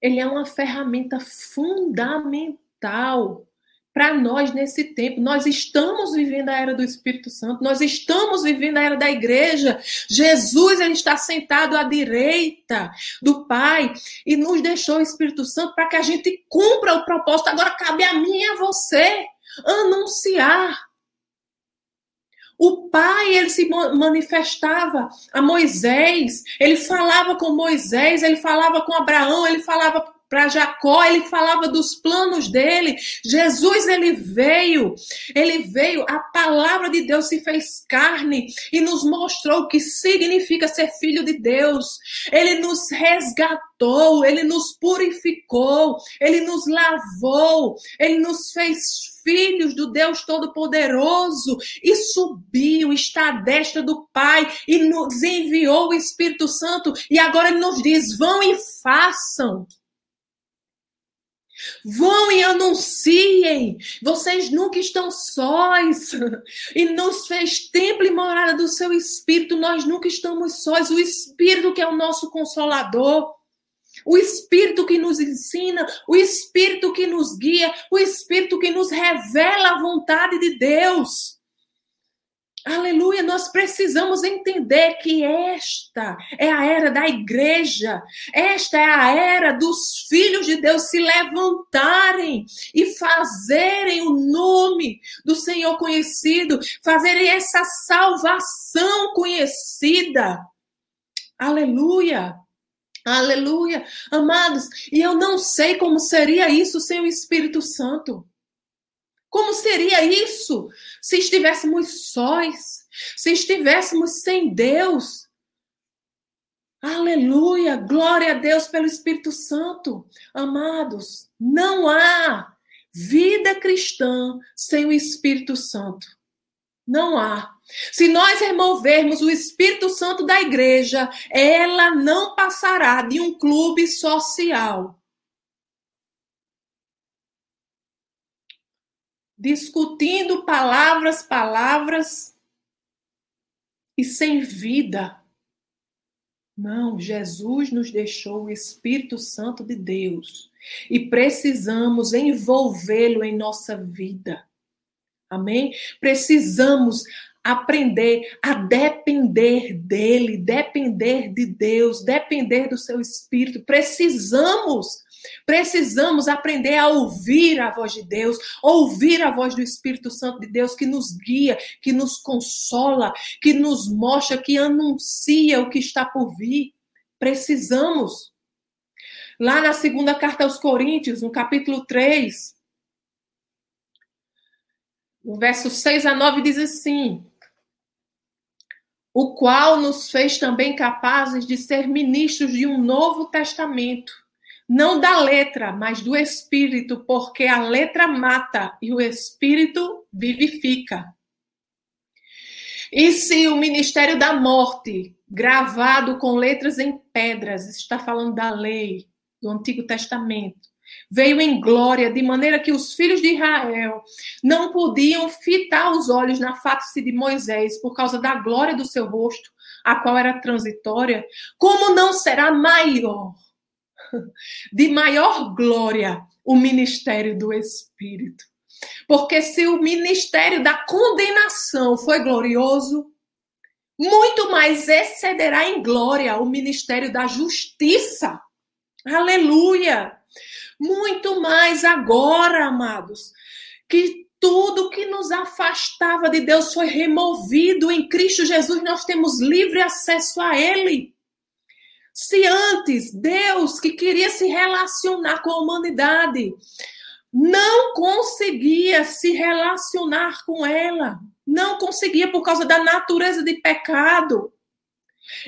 ele é uma ferramenta fundamental para nós nesse tempo. Nós estamos vivendo a era do Espírito Santo, nós estamos vivendo a era da igreja. Jesus ele está sentado à direita do Pai e nos deixou o Espírito Santo para que a gente cumpra o propósito. Agora cabe a mim e a você anunciar. O pai, ele se manifestava a Moisés, ele falava com Moisés, ele falava com Abraão, ele falava para Jacó, ele falava dos planos dele. Jesus, ele veio, ele veio, a palavra de Deus se fez carne e nos mostrou o que significa ser filho de Deus. Ele nos resgatou, ele nos purificou, ele nos lavou, ele nos fez filhos do Deus Todo-Poderoso e subiu, está à destra do Pai e nos enviou o Espírito Santo e agora ele nos diz: vão e façam. Vão e anunciem. Vocês nunca estão sós. E nos fez templo e morada do seu Espírito. Nós nunca estamos sós. O Espírito que é o nosso consolador. o Espírito que nos ensina, o Espírito que nos guia, o Espírito que nos revela a vontade de Deus. Aleluia, nós precisamos entender que esta é a era da igreja, esta é a era dos filhos de Deus se levantarem e fazerem o nome do Senhor conhecido, fazerem essa salvação conhecida. Aleluia. Aleluia, amados, e eu não sei como seria isso sem o Espírito Santo. Como seria isso se estivéssemos sós, se estivéssemos sem Deus? Aleluia, glória a Deus pelo Espírito Santo. Amados, não há vida cristã sem o Espírito Santo. Não há. Se nós removermos o Espírito Santo da igreja, ela não passará de um clube social. Discutindo palavras, palavras e sem vida. Não, Jesus nos deixou o Espírito Santo de Deus e precisamos envolvê-lo em nossa vida. Amém? Precisamos aprender a depender dele, depender de Deus, depender do seu Espírito. Precisamos Precisamos aprender a ouvir a voz de Deus, ouvir a voz do Espírito Santo de Deus que nos guia, que nos consola, que nos mostra, que anuncia o que está por vir. Precisamos. Lá na segunda carta aos Coríntios, no capítulo 3, o verso 6 a 9 diz assim: O qual nos fez também capazes de ser ministros de um novo testamento não da letra, mas do espírito, porque a letra mata e o espírito vivifica. E se o ministério da morte, gravado com letras em pedras, está falando da lei do Antigo Testamento, veio em glória, de maneira que os filhos de Israel não podiam fitar os olhos na face de Moisés por causa da glória do seu rosto, a qual era transitória, como não será maior de maior glória o ministério do Espírito. Porque se o ministério da condenação foi glorioso, muito mais excederá em glória o ministério da justiça. Aleluia! Muito mais agora, amados, que tudo que nos afastava de Deus foi removido em Cristo Jesus, nós temos livre acesso a Ele. Se antes Deus, que queria se relacionar com a humanidade, não conseguia se relacionar com ela, não conseguia por causa da natureza de pecado.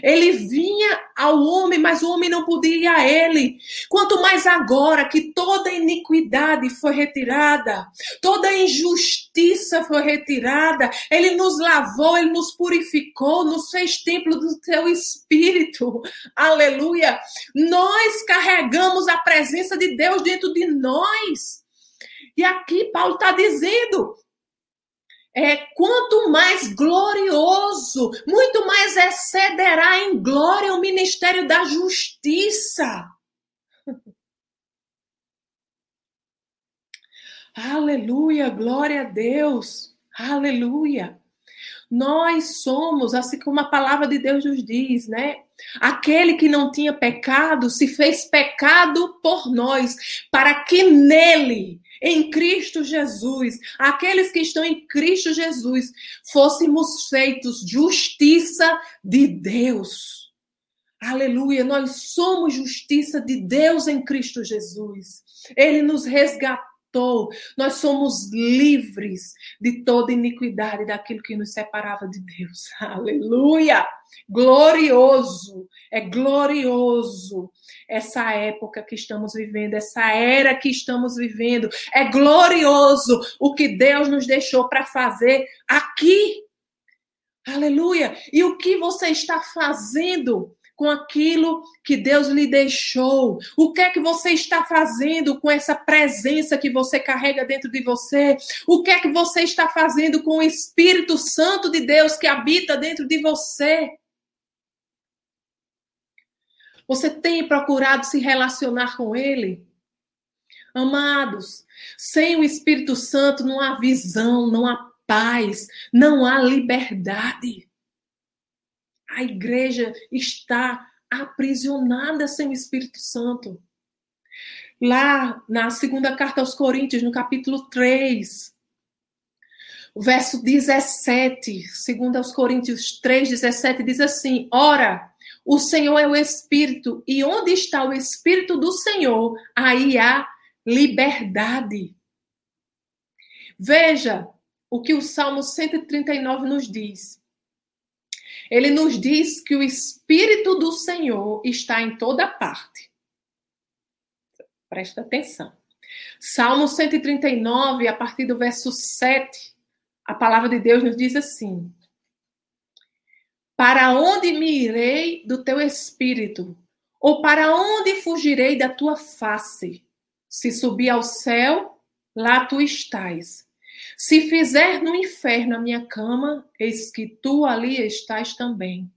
Ele vinha ao homem, mas o homem não podia ir a ele. Quanto mais agora que toda iniquidade foi retirada, toda injustiça foi retirada, ele nos lavou, ele nos purificou, nos fez templo do seu espírito. Aleluia! Nós carregamos a presença de Deus dentro de nós. E aqui Paulo está dizendo: é, quanto mais glorioso, muito mais excederá em glória o ministério da justiça. Aleluia, glória a Deus. Aleluia. Nós somos, assim como a palavra de Deus nos diz, né? Aquele que não tinha pecado se fez pecado por nós, para que nele em Cristo Jesus, aqueles que estão em Cristo Jesus, fôssemos feitos justiça de Deus. Aleluia, nós somos justiça de Deus em Cristo Jesus. Ele nos resgatou. Nós somos livres de toda iniquidade daquilo que nos separava de Deus. Aleluia! Glorioso, é glorioso essa época que estamos vivendo, essa era que estamos vivendo. É glorioso o que Deus nos deixou para fazer aqui. Aleluia! E o que você está fazendo com aquilo que Deus lhe deixou? O que é que você está fazendo com essa presença que você carrega dentro de você? O que é que você está fazendo com o Espírito Santo de Deus que habita dentro de você? Você tem procurado se relacionar com Ele? Amados, sem o Espírito Santo não há visão, não há paz, não há liberdade. A igreja está aprisionada sem o Espírito Santo. Lá na segunda carta aos Coríntios, no capítulo 3, o verso 17, segundo aos Coríntios 3, 17, diz assim: Ora, o Senhor é o Espírito, e onde está o Espírito do Senhor, aí há liberdade. Veja o que o Salmo 139 nos diz. Ele nos diz que o Espírito do Senhor está em toda parte. Presta atenção. Salmo 139, a partir do verso 7, a palavra de Deus nos diz assim: Para onde me irei do teu espírito? Ou para onde fugirei da tua face? Se subir ao céu, lá tu estás. Se fizer no inferno a minha cama, eis que tu ali estás também.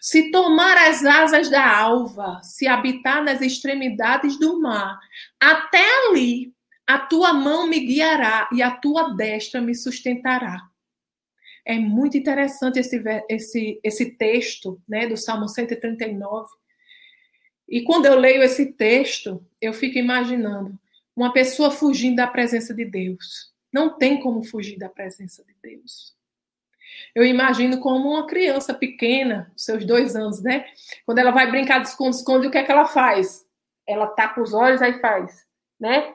Se tomar as asas da alva, se habitar nas extremidades do mar, até ali a tua mão me guiará e a tua destra me sustentará. É muito interessante esse, esse, esse texto né, do Salmo 139. E quando eu leio esse texto, eu fico imaginando uma pessoa fugindo da presença de Deus. Não tem como fugir da presença de Deus. Eu imagino como uma criança pequena, seus dois anos, né? Quando ela vai brincar de esconde-esconde, o que é que ela faz? Ela tapa os olhos, aí faz, né?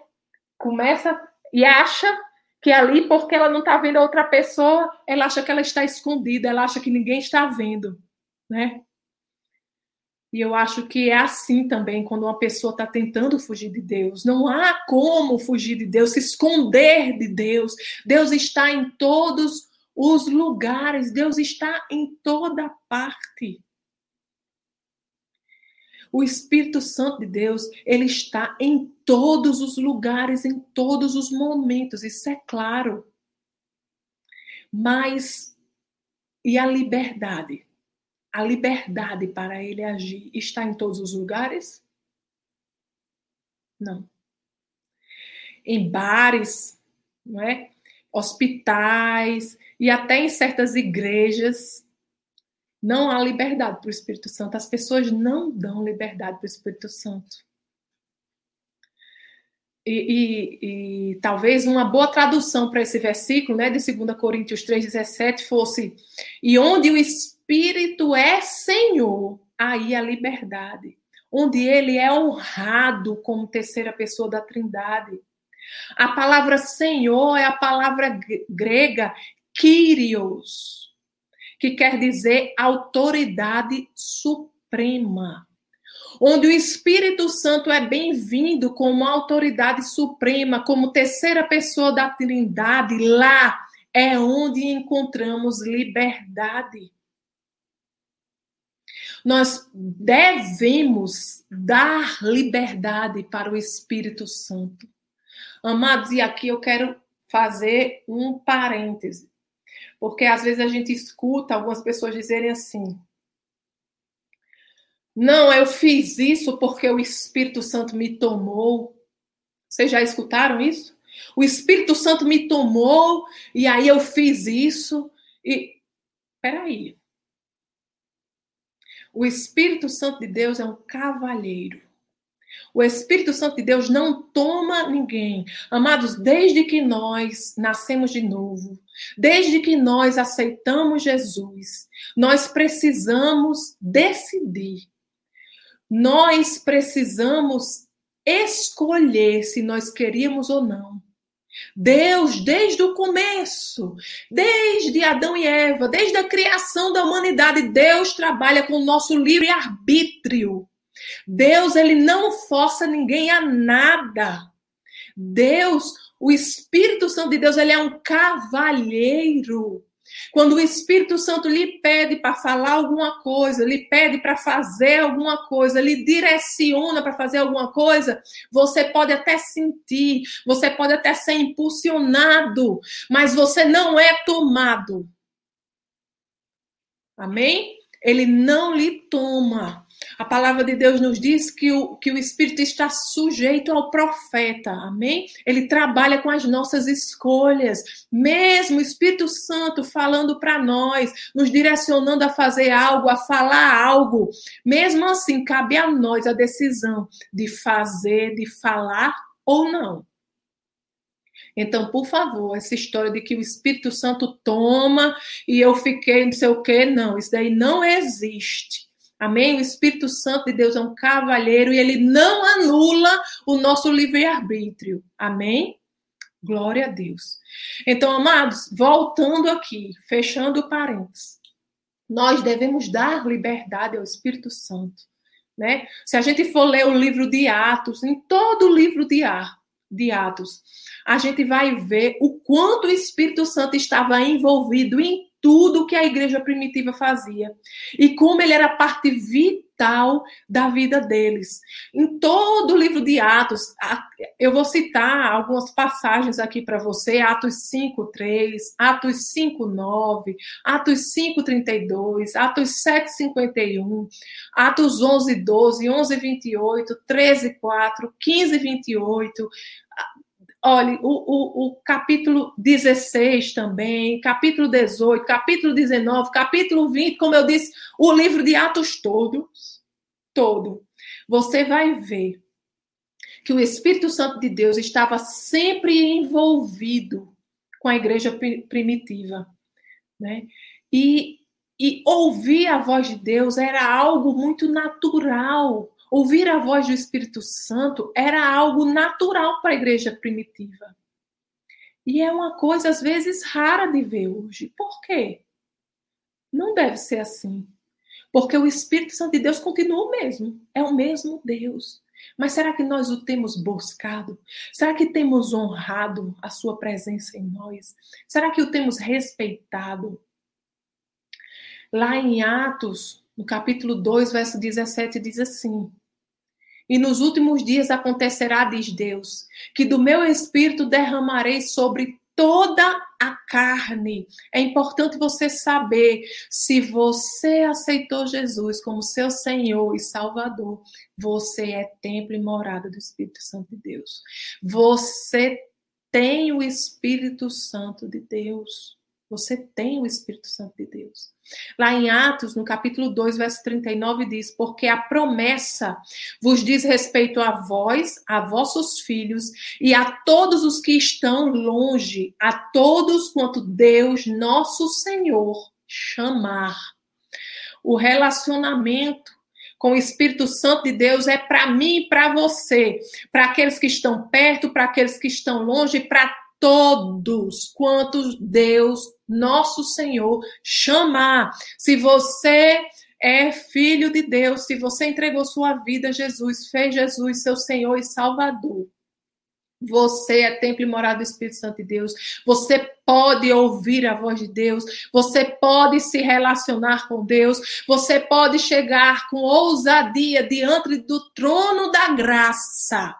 Começa e acha que ali, porque ela não está vendo a outra pessoa, ela acha que ela está escondida, ela acha que ninguém está vendo, né? E eu acho que é assim também quando uma pessoa está tentando fugir de Deus. Não há como fugir de Deus, se esconder de Deus. Deus está em todos os lugares, Deus está em toda parte. O Espírito Santo de Deus, ele está em todos os lugares, em todos os momentos, isso é claro. Mas e a liberdade? A liberdade para ele agir está em todos os lugares? Não. Em bares, não é? hospitais e até em certas igrejas, não há liberdade para o Espírito Santo. As pessoas não dão liberdade para o Espírito Santo. E, e, e, talvez uma boa tradução para esse versículo, né, de 2 Coríntios 3,17, fosse: E onde o Espírito é Senhor, aí a liberdade. Onde ele é honrado como terceira pessoa da Trindade. A palavra Senhor é a palavra grega Kyrios, que quer dizer autoridade suprema. Onde o Espírito Santo é bem-vindo como autoridade suprema, como terceira pessoa da Trindade, lá é onde encontramos liberdade. Nós devemos dar liberdade para o Espírito Santo. Amados, e aqui eu quero fazer um parêntese, porque às vezes a gente escuta algumas pessoas dizerem assim: não, eu fiz isso porque o Espírito Santo me tomou. Vocês já escutaram isso? O Espírito Santo me tomou e aí eu fiz isso. E peraí. O Espírito Santo de Deus é um cavalheiro. O Espírito Santo de Deus não toma ninguém. Amados, desde que nós nascemos de novo, desde que nós aceitamos Jesus, nós precisamos decidir. Nós precisamos escolher se nós queríamos ou não. Deus, desde o começo, desde Adão e Eva, desde a criação da humanidade, Deus trabalha com o nosso livre-arbítrio. Deus, ele não força ninguém a nada. Deus, o Espírito Santo de Deus, ele é um cavalheiro. Quando o Espírito Santo lhe pede para falar alguma coisa, lhe pede para fazer alguma coisa, lhe direciona para fazer alguma coisa, você pode até sentir, você pode até ser impulsionado, mas você não é tomado. Amém? Ele não lhe toma. A palavra de Deus nos diz que o, que o Espírito está sujeito ao profeta, amém? Ele trabalha com as nossas escolhas, mesmo o Espírito Santo falando para nós, nos direcionando a fazer algo, a falar algo. Mesmo assim, cabe a nós a decisão de fazer, de falar ou não. Então, por favor, essa história de que o Espírito Santo toma e eu fiquei não sei o quê, não, isso daí não existe. Amém? O Espírito Santo de Deus é um cavalheiro e ele não anula o nosso livre-arbítrio. Amém? Glória a Deus. Então, amados, voltando aqui, fechando parênteses, nós devemos dar liberdade ao Espírito Santo. Né? Se a gente for ler o livro de Atos, em todo o livro de, de Atos, a gente vai ver o quanto o Espírito Santo estava envolvido em tudo que a igreja primitiva fazia e como ele era parte vital da vida deles. Em todo o livro de Atos, eu vou citar algumas passagens aqui para você, Atos 5:3, Atos 5:9, Atos 5:32, Atos 7:51, Atos 11:12, 11:28, 13:4, 15:28, Olha, o, o, o, capítulo 16 também, capítulo 18, capítulo 19, capítulo 20, como eu disse, o livro de Atos todo, todo. Você vai ver que o Espírito Santo de Deus estava sempre envolvido com a igreja primitiva, né? E, e ouvir a voz de Deus era algo muito natural Ouvir a voz do Espírito Santo era algo natural para a igreja primitiva. E é uma coisa, às vezes, rara de ver hoje. Por quê? Não deve ser assim. Porque o Espírito Santo de Deus continua o mesmo. É o mesmo Deus. Mas será que nós o temos buscado? Será que temos honrado a sua presença em nós? Será que o temos respeitado? Lá em Atos, no capítulo 2, verso 17, diz assim: e nos últimos dias acontecerá, diz Deus, que do meu espírito derramarei sobre toda a carne. É importante você saber se você aceitou Jesus como seu Senhor e Salvador, você é templo e morada do Espírito Santo de Deus. Você tem o Espírito Santo de Deus. Você tem o Espírito Santo de Deus. Lá em Atos, no capítulo 2, verso 39, diz: Porque a promessa vos diz respeito a vós, a vossos filhos e a todos os que estão longe, a todos quanto Deus, nosso Senhor, chamar. O relacionamento com o Espírito Santo de Deus é para mim e para você, para aqueles que estão perto, para aqueles que estão longe, para todos quantos Deus, nosso Senhor, chamar. Se você é filho de Deus, se você entregou sua vida a Jesus, fez Jesus seu Senhor e Salvador, você é templo e morada do Espírito Santo de Deus. Você pode ouvir a voz de Deus. Você pode se relacionar com Deus. Você pode chegar com ousadia diante do trono da graça.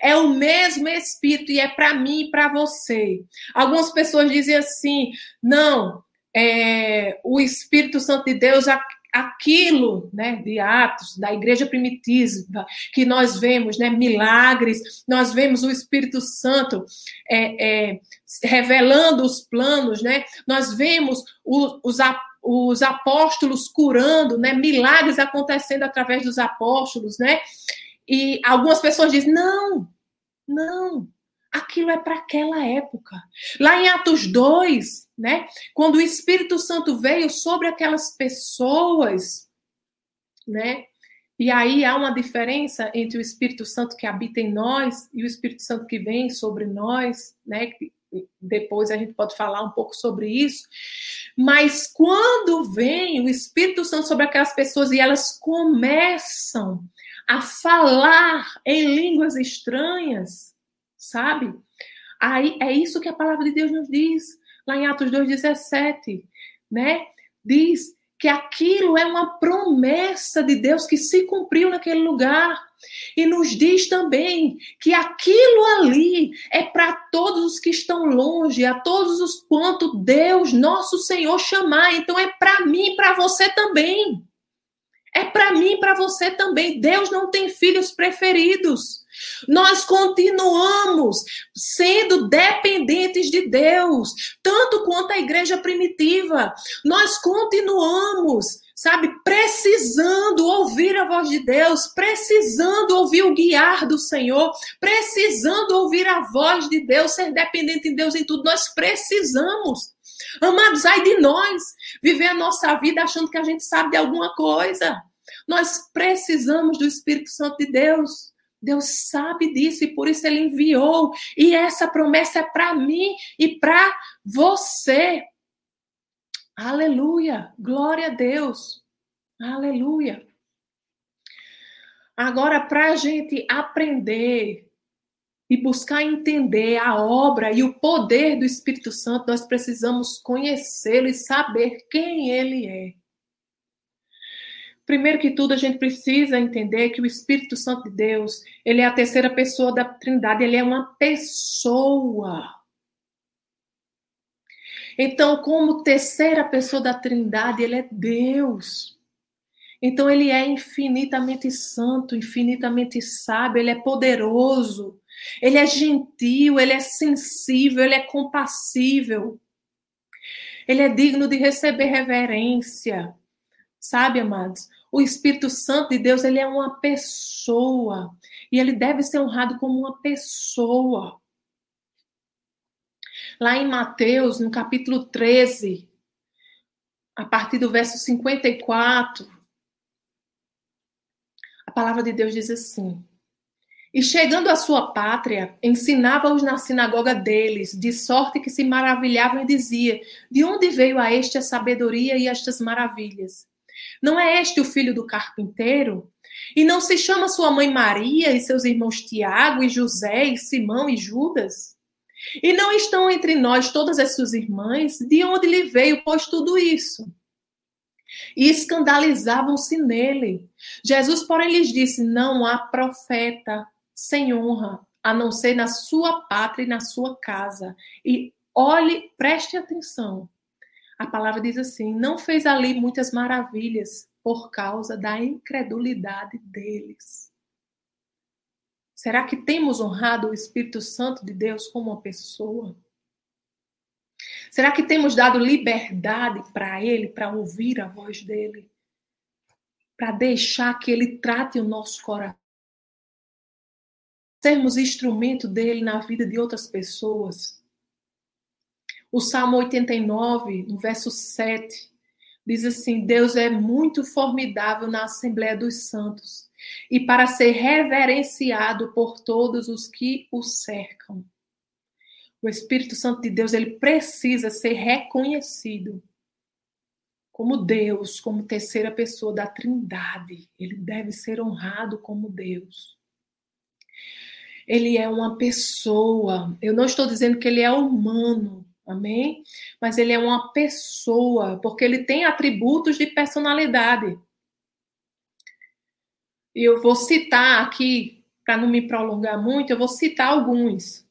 É o mesmo Espírito e é para mim e para você. Algumas pessoas dizem assim: não, é, o Espírito Santo de Deus aquilo né, de Atos, da igreja primitiva, que nós vemos né, milagres, nós vemos o Espírito Santo é, é, revelando os planos, né, nós vemos os, os apóstolos curando, né, milagres acontecendo através dos apóstolos, né, e algumas pessoas dizem: não, não, aquilo é para aquela época. Lá em Atos 2, né, quando o Espírito Santo veio sobre aquelas pessoas, né, e aí há uma diferença entre o Espírito Santo que habita em nós e o Espírito Santo que vem sobre nós, né? Depois a gente pode falar um pouco sobre isso. Mas quando vem o Espírito Santo sobre aquelas pessoas e elas começam a falar em línguas estranhas, sabe? Aí é isso que a palavra de Deus nos diz, lá em Atos 2:17, né? Diz que aquilo é uma promessa de Deus que se cumpriu naquele lugar. E nos diz também que aquilo ali é para todos os que estão longe, a todos os quanto Deus, nosso Senhor, chamar. Então é para mim e para você também. É para mim e para você também. Deus não tem filhos preferidos. Nós continuamos sendo dependentes de Deus, tanto quanto a igreja primitiva. Nós continuamos, sabe, precisando ouvir a voz de Deus, precisando ouvir o guiar do Senhor, precisando ouvir a voz de Deus, ser dependente de Deus em tudo. Nós precisamos. Amados, ai de nós viver a nossa vida achando que a gente sabe de alguma coisa. Nós precisamos do Espírito Santo de Deus. Deus sabe disso e por isso ele enviou. E essa promessa é para mim e para você. Aleluia. Glória a Deus. Aleluia. Agora, para a gente aprender e buscar entender a obra e o poder do Espírito Santo, nós precisamos conhecê-lo e saber quem ele é. Primeiro que tudo, a gente precisa entender que o Espírito Santo de Deus, ele é a terceira pessoa da Trindade, ele é uma pessoa. Então, como terceira pessoa da Trindade, ele é Deus. Então, ele é infinitamente santo, infinitamente sábio, ele é poderoso. Ele é gentil, ele é sensível, ele é compassível. Ele é digno de receber reverência. Sabe, amados? O Espírito Santo de Deus, ele é uma pessoa. E ele deve ser honrado como uma pessoa. Lá em Mateus, no capítulo 13, a partir do verso 54, a palavra de Deus diz assim: e chegando à sua pátria, ensinava-os na sinagoga deles, de sorte que se maravilhavam e dizia: De onde veio a este a sabedoria e estas maravilhas? Não é este o filho do carpinteiro? E não se chama sua mãe Maria e seus irmãos Tiago e José e Simão e Judas? E não estão entre nós todas as suas irmãs? De onde lhe veio, pois, tudo isso? E escandalizavam-se nele. Jesus, porém, lhes disse: Não há profeta sem honra, a não ser na sua pátria e na sua casa. E olhe, preste atenção. A palavra diz assim: não fez ali muitas maravilhas por causa da incredulidade deles. Será que temos honrado o Espírito Santo de Deus como uma pessoa? Será que temos dado liberdade para Ele, para ouvir a voz dele? Para deixar que Ele trate o nosso coração? Sermos instrumento dele na vida de outras pessoas. O Salmo 89, no verso 7, diz assim: Deus é muito formidável na Assembleia dos Santos e para ser reverenciado por todos os que o cercam. O Espírito Santo de Deus, ele precisa ser reconhecido como Deus, como terceira pessoa da Trindade. Ele deve ser honrado como Deus ele é uma pessoa. Eu não estou dizendo que ele é humano, amém? Mas ele é uma pessoa, porque ele tem atributos de personalidade. E eu vou citar aqui, para não me prolongar muito, eu vou citar alguns.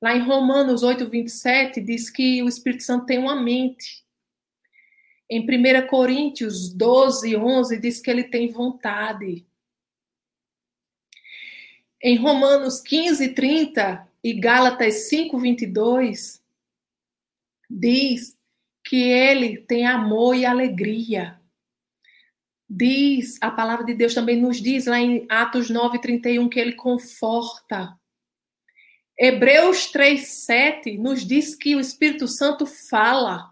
Lá em Romanos 8, 27, diz que o Espírito Santo tem uma mente. Em 1 Coríntios 12, 11, diz que ele tem vontade. Em Romanos 15, 30 e Gálatas 5, 22, diz que ele tem amor e alegria. Diz, a palavra de Deus também nos diz lá em Atos 9, 31 que ele conforta. Hebreus 3, 7 nos diz que o Espírito Santo fala.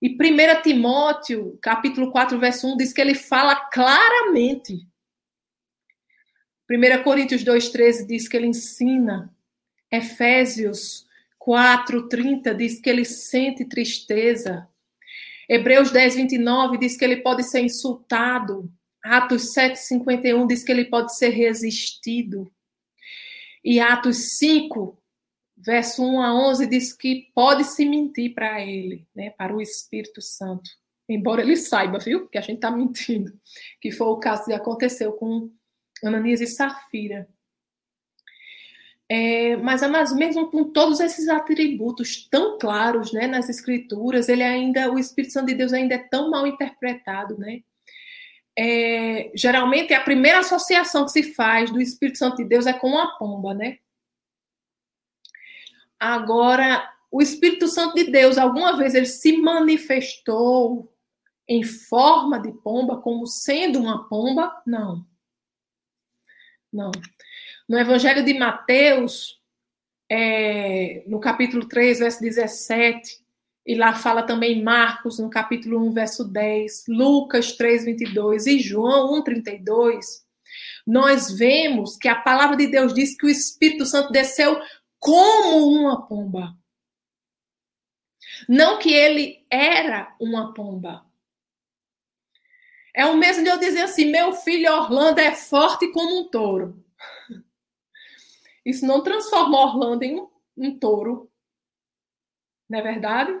E 1 Timóteo, capítulo 4, verso 1, diz que ele fala claramente. 1 Coríntios 2,13 diz que ele ensina. Efésios 4,30 diz que ele sente tristeza. Hebreus 10, 29 diz que ele pode ser insultado. Atos 7, 51 diz que ele pode ser resistido. E Atos 5, verso 1 a 11, diz que pode se mentir para ele, né, para o Espírito Santo. Embora ele saiba, viu, que a gente está mentindo. Que foi o caso que aconteceu com Ananias e Safira. É, mas, mesmo com todos esses atributos tão claros né, nas escrituras, ele ainda, o Espírito Santo de Deus ainda é tão mal interpretado, né? é, geralmente a primeira associação que se faz do Espírito Santo de Deus é com a pomba, né? Agora, o Espírito Santo de Deus, alguma vez ele se manifestou em forma de pomba, como sendo uma pomba? Não. Não. No Evangelho de Mateus, é, no capítulo 3, verso 17, e lá fala também Marcos, no capítulo 1, verso 10, Lucas 3, 22 e João 1, 32, nós vemos que a palavra de Deus diz que o Espírito Santo desceu como uma pomba. Não que ele era uma pomba. É o mesmo de eu dizer assim: meu filho Orlando é forte como um touro. Isso não transforma Orlando em um, um touro. Não é verdade?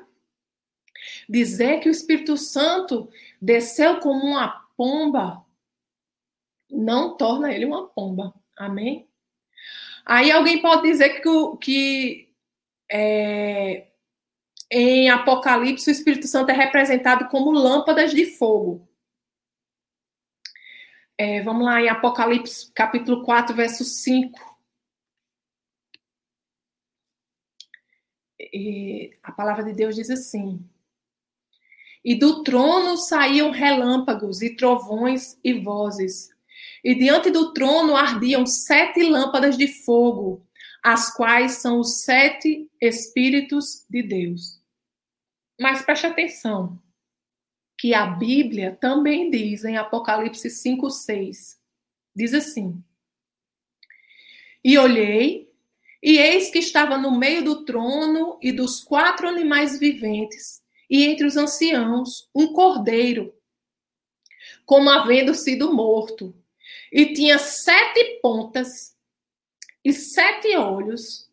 Dizer que o Espírito Santo desceu como uma pomba não torna ele uma pomba. Amém? Aí alguém pode dizer que, que é, em Apocalipse o Espírito Santo é representado como lâmpadas de fogo. É, vamos lá em Apocalipse capítulo 4, verso 5. E a palavra de Deus diz assim: E do trono saíam relâmpagos e trovões e vozes, e diante do trono ardiam sete lâmpadas de fogo, as quais são os sete Espíritos de Deus. Mas preste atenção, que a Bíblia também diz em Apocalipse 5, 6. Diz assim: E olhei, e eis que estava no meio do trono e dos quatro animais viventes, e entre os anciãos, um cordeiro, como havendo sido morto, e tinha sete pontas e sete olhos,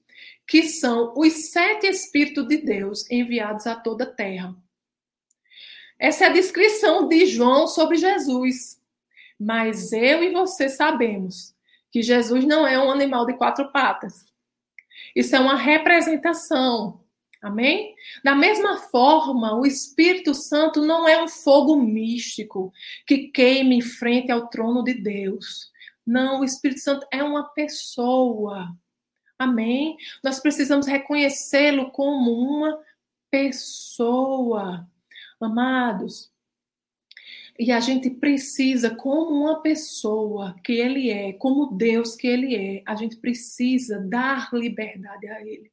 que são os sete Espíritos de Deus enviados a toda a terra. Essa é a descrição de João sobre Jesus. Mas eu e você sabemos que Jesus não é um animal de quatro patas. Isso é uma representação. Amém? Da mesma forma, o Espírito Santo não é um fogo místico que queima em frente ao trono de Deus. Não, o Espírito Santo é uma pessoa. Amém? Nós precisamos reconhecê-lo como uma pessoa amados. E a gente precisa, como uma pessoa que ele é, como Deus que ele é, a gente precisa dar liberdade a ele.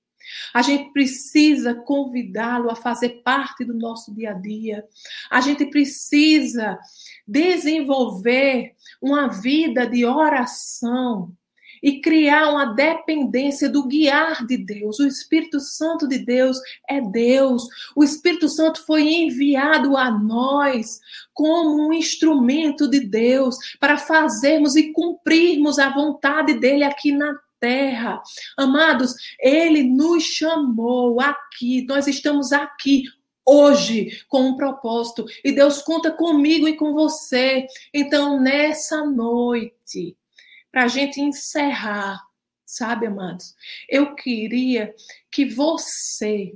A gente precisa convidá-lo a fazer parte do nosso dia a dia. A gente precisa desenvolver uma vida de oração e criar uma dependência do guiar de Deus. O Espírito Santo de Deus é Deus. O Espírito Santo foi enviado a nós como um instrumento de Deus para fazermos e cumprirmos a vontade dele aqui na terra. Amados, ele nos chamou aqui. Nós estamos aqui hoje com um propósito e Deus conta comigo e com você. Então, nessa noite, para a gente encerrar, sabe, amados? Eu queria que você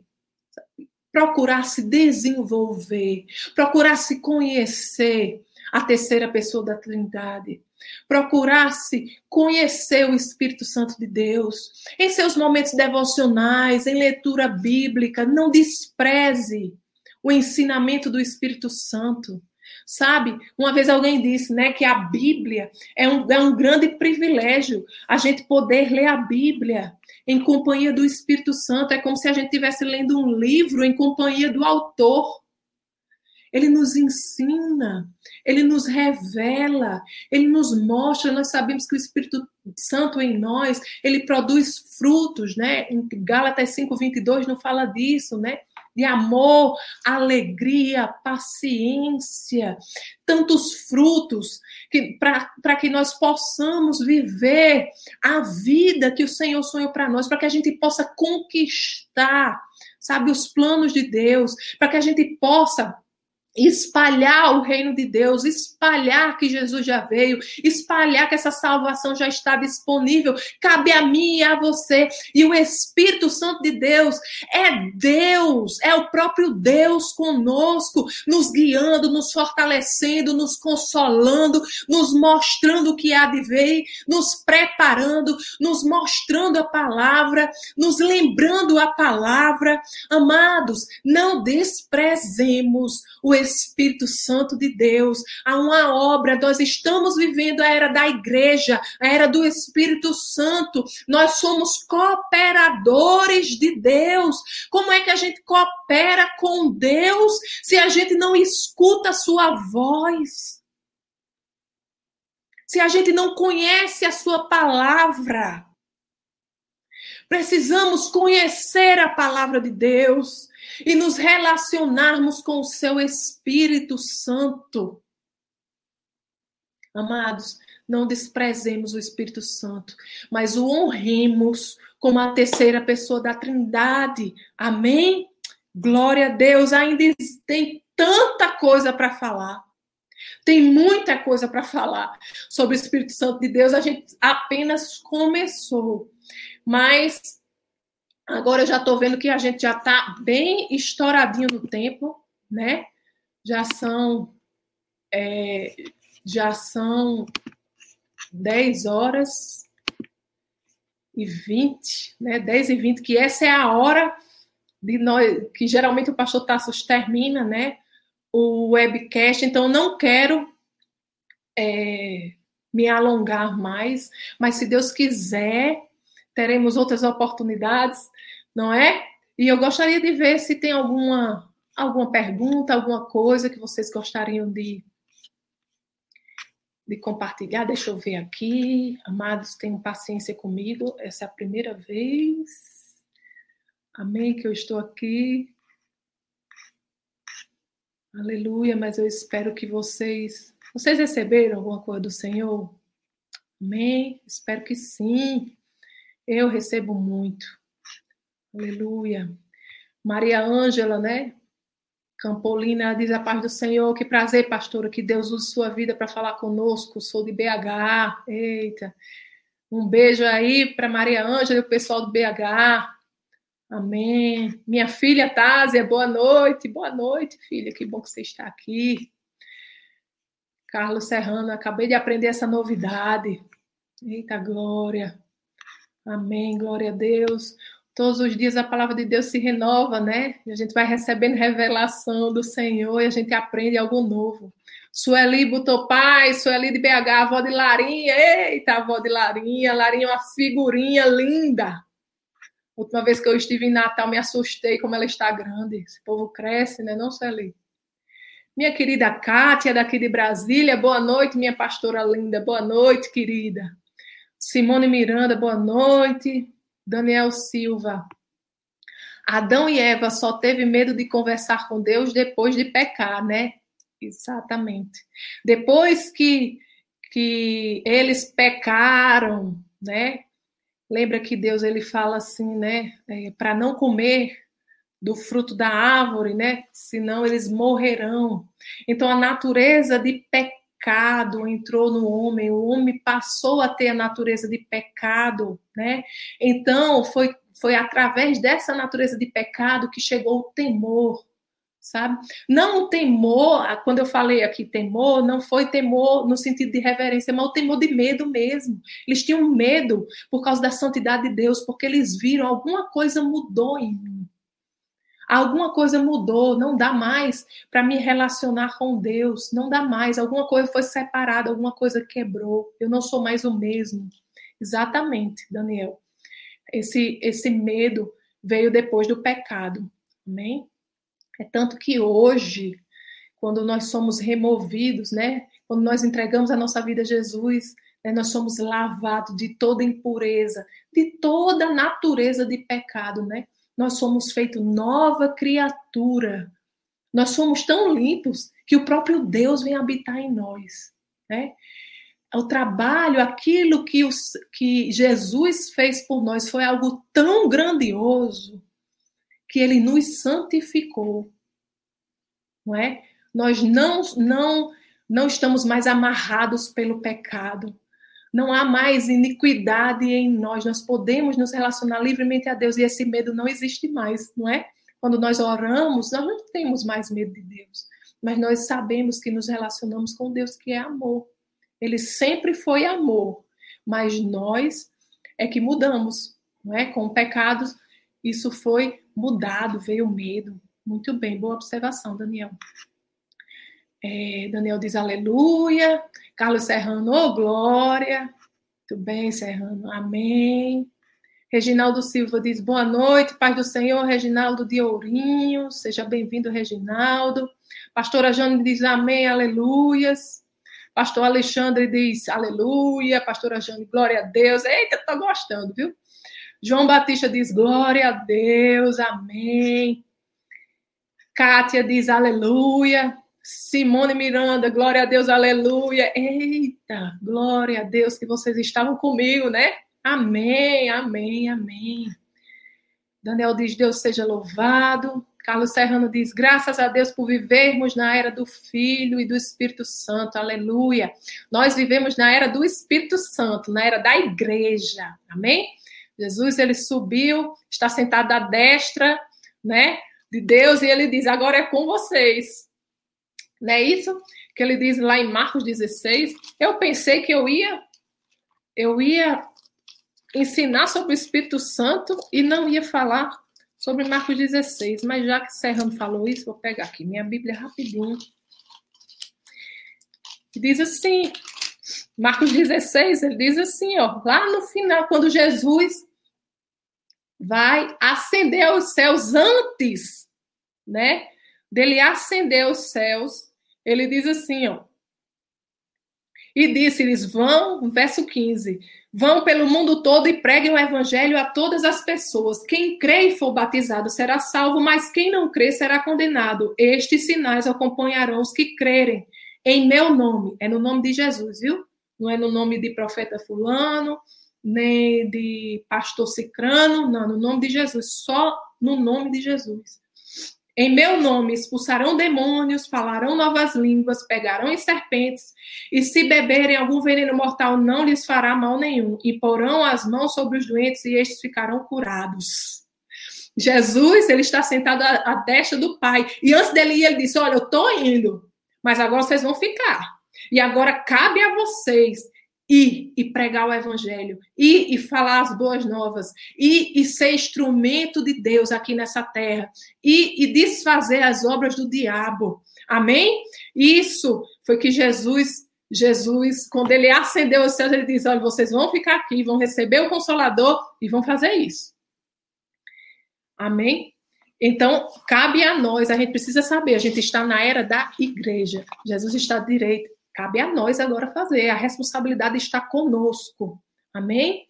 procurasse desenvolver, procurasse conhecer a terceira pessoa da Trindade, procurasse conhecer o Espírito Santo de Deus em seus momentos devocionais, em leitura bíblica, não despreze o ensinamento do Espírito Santo. Sabe? Uma vez alguém disse, né, que a Bíblia é um, é um grande privilégio a gente poder ler a Bíblia em companhia do Espírito Santo. É como se a gente estivesse lendo um livro em companhia do autor. Ele nos ensina, ele nos revela, ele nos mostra. Nós sabemos que o Espírito Santo em nós, ele produz frutos, né? Em Gálatas 5:22 não fala disso, né? de amor, alegria, paciência, tantos frutos que para que nós possamos viver a vida que o Senhor sonhou para nós, para que a gente possa conquistar, sabe, os planos de Deus, para que a gente possa espalhar o reino de Deus, espalhar que Jesus já veio, espalhar que essa salvação já está disponível. Cabe a mim e a você. E o Espírito Santo de Deus é Deus, é o próprio Deus conosco, nos guiando, nos fortalecendo, nos consolando, nos mostrando o que há de ver, nos preparando, nos mostrando a palavra, nos lembrando a palavra. Amados, não desprezemos o Espírito Santo de Deus, há uma obra, nós estamos vivendo a era da igreja, a era do Espírito Santo, nós somos cooperadores de Deus. Como é que a gente coopera com Deus se a gente não escuta a sua voz? Se a gente não conhece a sua palavra? Precisamos conhecer a palavra de Deus e nos relacionarmos com o seu Espírito Santo. Amados, não desprezemos o Espírito Santo, mas o honremos como a terceira pessoa da Trindade. Amém? Glória a Deus. Ainda tem tanta coisa para falar. Tem muita coisa para falar sobre o Espírito Santo de Deus. A gente apenas começou. Mas Agora eu já estou vendo que a gente já está bem estouradinho no tempo, né? Já são é, já são 10 horas e 20, né? 10 e 20, que essa é a hora de nós, que geralmente o pastor Tassos termina, né? O webcast, então não quero é, me alongar mais, mas se Deus quiser, teremos outras oportunidades não é? E eu gostaria de ver se tem alguma alguma pergunta, alguma coisa que vocês gostariam de de compartilhar. Deixa eu ver aqui. Amados, tenham paciência comigo. Essa é a primeira vez. Amém que eu estou aqui. Aleluia, mas eu espero que vocês vocês receberam alguma coisa do Senhor? Amém? Espero que sim. Eu recebo muito. Aleluia. Maria Ângela, né? Campolina diz a paz do Senhor. Que prazer, pastora, que Deus use sua vida para falar conosco. Sou de BH. Eita. Um beijo aí para Maria Ângela e o pessoal do BH. Amém. Minha filha Tásia, boa noite. Boa noite, filha. Que bom que você está aqui. Carlos Serrano, acabei de aprender essa novidade. Eita glória. Amém. Glória a Deus. Todos os dias a palavra de Deus se renova, né? E a gente vai recebendo revelação do Senhor e a gente aprende algo novo. Sueli botou pai, Sueli de BH, avó de Larinha. Eita, avó de Larinha. Larinha é uma figurinha linda. Última vez que eu estive em Natal, me assustei como ela está grande. Esse povo cresce, né? Não, Sueli? Minha querida Kátia, daqui de Brasília, boa noite, minha pastora linda. Boa noite, querida. Simone Miranda, boa noite. Daniel Silva. Adão e Eva só teve medo de conversar com Deus depois de pecar, né? Exatamente. Depois que, que eles pecaram, né? Lembra que Deus ele fala assim, né? É, Para não comer do fruto da árvore, né? Senão eles morrerão. Então a natureza de pecado entrou no homem, o homem passou a ter a natureza de pecado né? Então, foi, foi através dessa natureza de pecado que chegou o temor, sabe? Não o temor, quando eu falei aqui temor, não foi temor no sentido de reverência, mas o temor de medo mesmo. Eles tinham medo por causa da santidade de Deus, porque eles viram alguma coisa mudou em mim. Alguma coisa mudou, não dá mais para me relacionar com Deus, não dá mais. Alguma coisa foi separada, alguma coisa quebrou. Eu não sou mais o mesmo. Exatamente, Daniel. Esse, esse medo veio depois do pecado. Amém? É tanto que hoje, quando nós somos removidos, né? Quando nós entregamos a nossa vida a Jesus, né, nós somos lavados de toda impureza, de toda natureza de pecado, né? Nós somos feitos nova criatura. Nós somos tão limpos que o próprio Deus vem habitar em nós, né? o trabalho, aquilo que, os, que Jesus fez por nós foi algo tão grandioso que ele nos santificou. Não é? Nós não, não, não estamos mais amarrados pelo pecado. Não há mais iniquidade em nós. Nós podemos nos relacionar livremente a Deus e esse medo não existe mais, não é? Quando nós oramos, nós não temos mais medo de Deus, mas nós sabemos que nos relacionamos com Deus que é amor. Ele sempre foi amor, mas nós é que mudamos, não é? Com pecados, isso foi mudado, veio medo. Muito bem, boa observação, Daniel. É, Daniel diz aleluia. Carlos Serrano, oh, glória. Muito bem, Serrano, amém. Reginaldo Silva diz boa noite, paz do Senhor. Reginaldo de Ourinho, seja bem-vindo, Reginaldo. Pastora Jane diz amém, aleluias. Pastor Alexandre diz aleluia. Pastora Jane, glória a Deus. Eita, tô gostando, viu? João Batista diz glória a Deus, amém. Kátia diz aleluia. Simone Miranda, glória a Deus, aleluia. Eita, glória a Deus que vocês estavam comigo, né? Amém, amém, amém. Daniel diz: Deus seja louvado. Carlos Serrano diz: graças a Deus por vivermos na era do Filho e do Espírito Santo, aleluia. Nós vivemos na era do Espírito Santo, na era da igreja, amém? Jesus, ele subiu, está sentado à destra, né, de Deus, e ele diz: agora é com vocês. Não é isso que ele diz lá em Marcos 16? Eu pensei que eu ia eu ia ensinar sobre o Espírito Santo e não ia falar sobre Marcos 16, mas já que Serrano falou isso, vou pegar aqui minha Bíblia rapidinho. Diz assim, Marcos 16, ele diz assim, ó, lá no final, quando Jesus vai ascender aos céus antes, né, dele ascender aos céus, ele diz assim, ó. E disse-lhes: Vão, verso 15: Vão pelo mundo todo e preguem o evangelho a todas as pessoas. Quem crê e for batizado será salvo, mas quem não crê será condenado. Estes sinais acompanharão os que crerem em meu nome. É no nome de Jesus, viu? Não é no nome de profeta Fulano, nem de pastor Cicrano, não, no nome de Jesus. Só no nome de Jesus. Em meu nome expulsarão demônios, falarão novas línguas, pegarão em serpentes, e se beberem algum veneno mortal, não lhes fará mal nenhum, e porão as mãos sobre os doentes e estes ficarão curados. Jesus, ele está sentado à, à destra do Pai, e antes dele ir, ele disse: Olha, eu estou indo, mas agora vocês vão ficar. E agora cabe a vocês ir e pregar o evangelho, ir e falar as boas novas, ir e ser instrumento de Deus aqui nessa terra, ir e desfazer as obras do diabo. Amém? Isso foi que Jesus, Jesus, quando ele acendeu os céus, ele diz: Olha, vocês vão ficar aqui, vão receber o Consolador e vão fazer isso. Amém? Então, cabe a nós, a gente precisa saber, a gente está na era da igreja. Jesus está à direita, Cabe a nós agora fazer. A responsabilidade está conosco. Amém?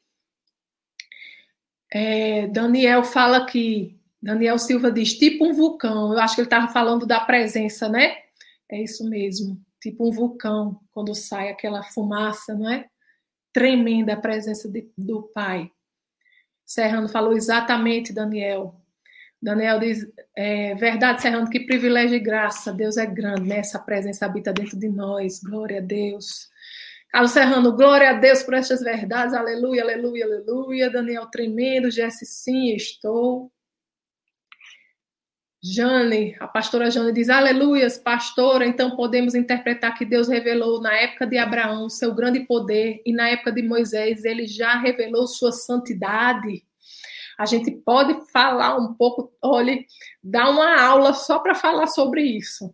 É, Daniel fala que Daniel Silva diz tipo um vulcão. Eu acho que ele estava falando da presença, né? É isso mesmo. Tipo um vulcão, quando sai aquela fumaça, não é? Tremenda a presença de, do Pai. Serrano falou exatamente, Daniel. Daniel diz, é, verdade, Serrano, que privilégio e graça. Deus é grande, né? Essa presença habita dentro de nós. Glória a Deus. Carlos Serrano, glória a Deus por estas verdades. Aleluia, aleluia, aleluia. Daniel, tremendo. Jesse, sim, estou. Jane, a pastora Jane diz: Aleluias, pastora. Então podemos interpretar que Deus revelou na época de Abraão seu grande poder e na época de Moisés ele já revelou sua santidade. A gente pode falar um pouco, olhe, dar uma aula só para falar sobre isso,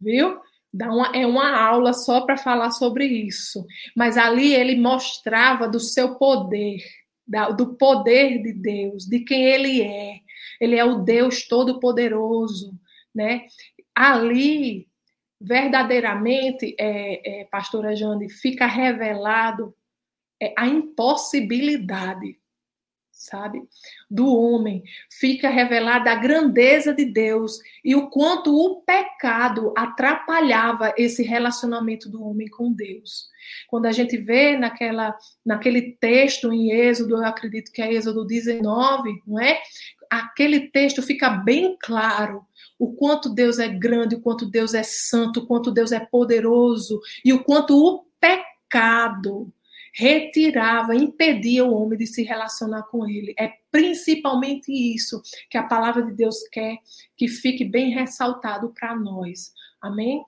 viu? Dá uma, é uma aula só para falar sobre isso. Mas ali ele mostrava do seu poder, da, do poder de Deus, de quem ele é. Ele é o Deus Todo-Poderoso, né? Ali, verdadeiramente, é, é, pastora Jane, fica revelado é, a impossibilidade sabe? Do homem, fica revelada a grandeza de Deus e o quanto o pecado atrapalhava esse relacionamento do homem com Deus. Quando a gente vê naquela, naquele texto em Êxodo, eu acredito que é Êxodo 19, não é? Aquele texto fica bem claro o quanto Deus é grande, o quanto Deus é santo, o quanto Deus é poderoso e o quanto o pecado retirava, impedia o homem de se relacionar com ele. É principalmente isso que a palavra de Deus quer que fique bem ressaltado para nós. Amém?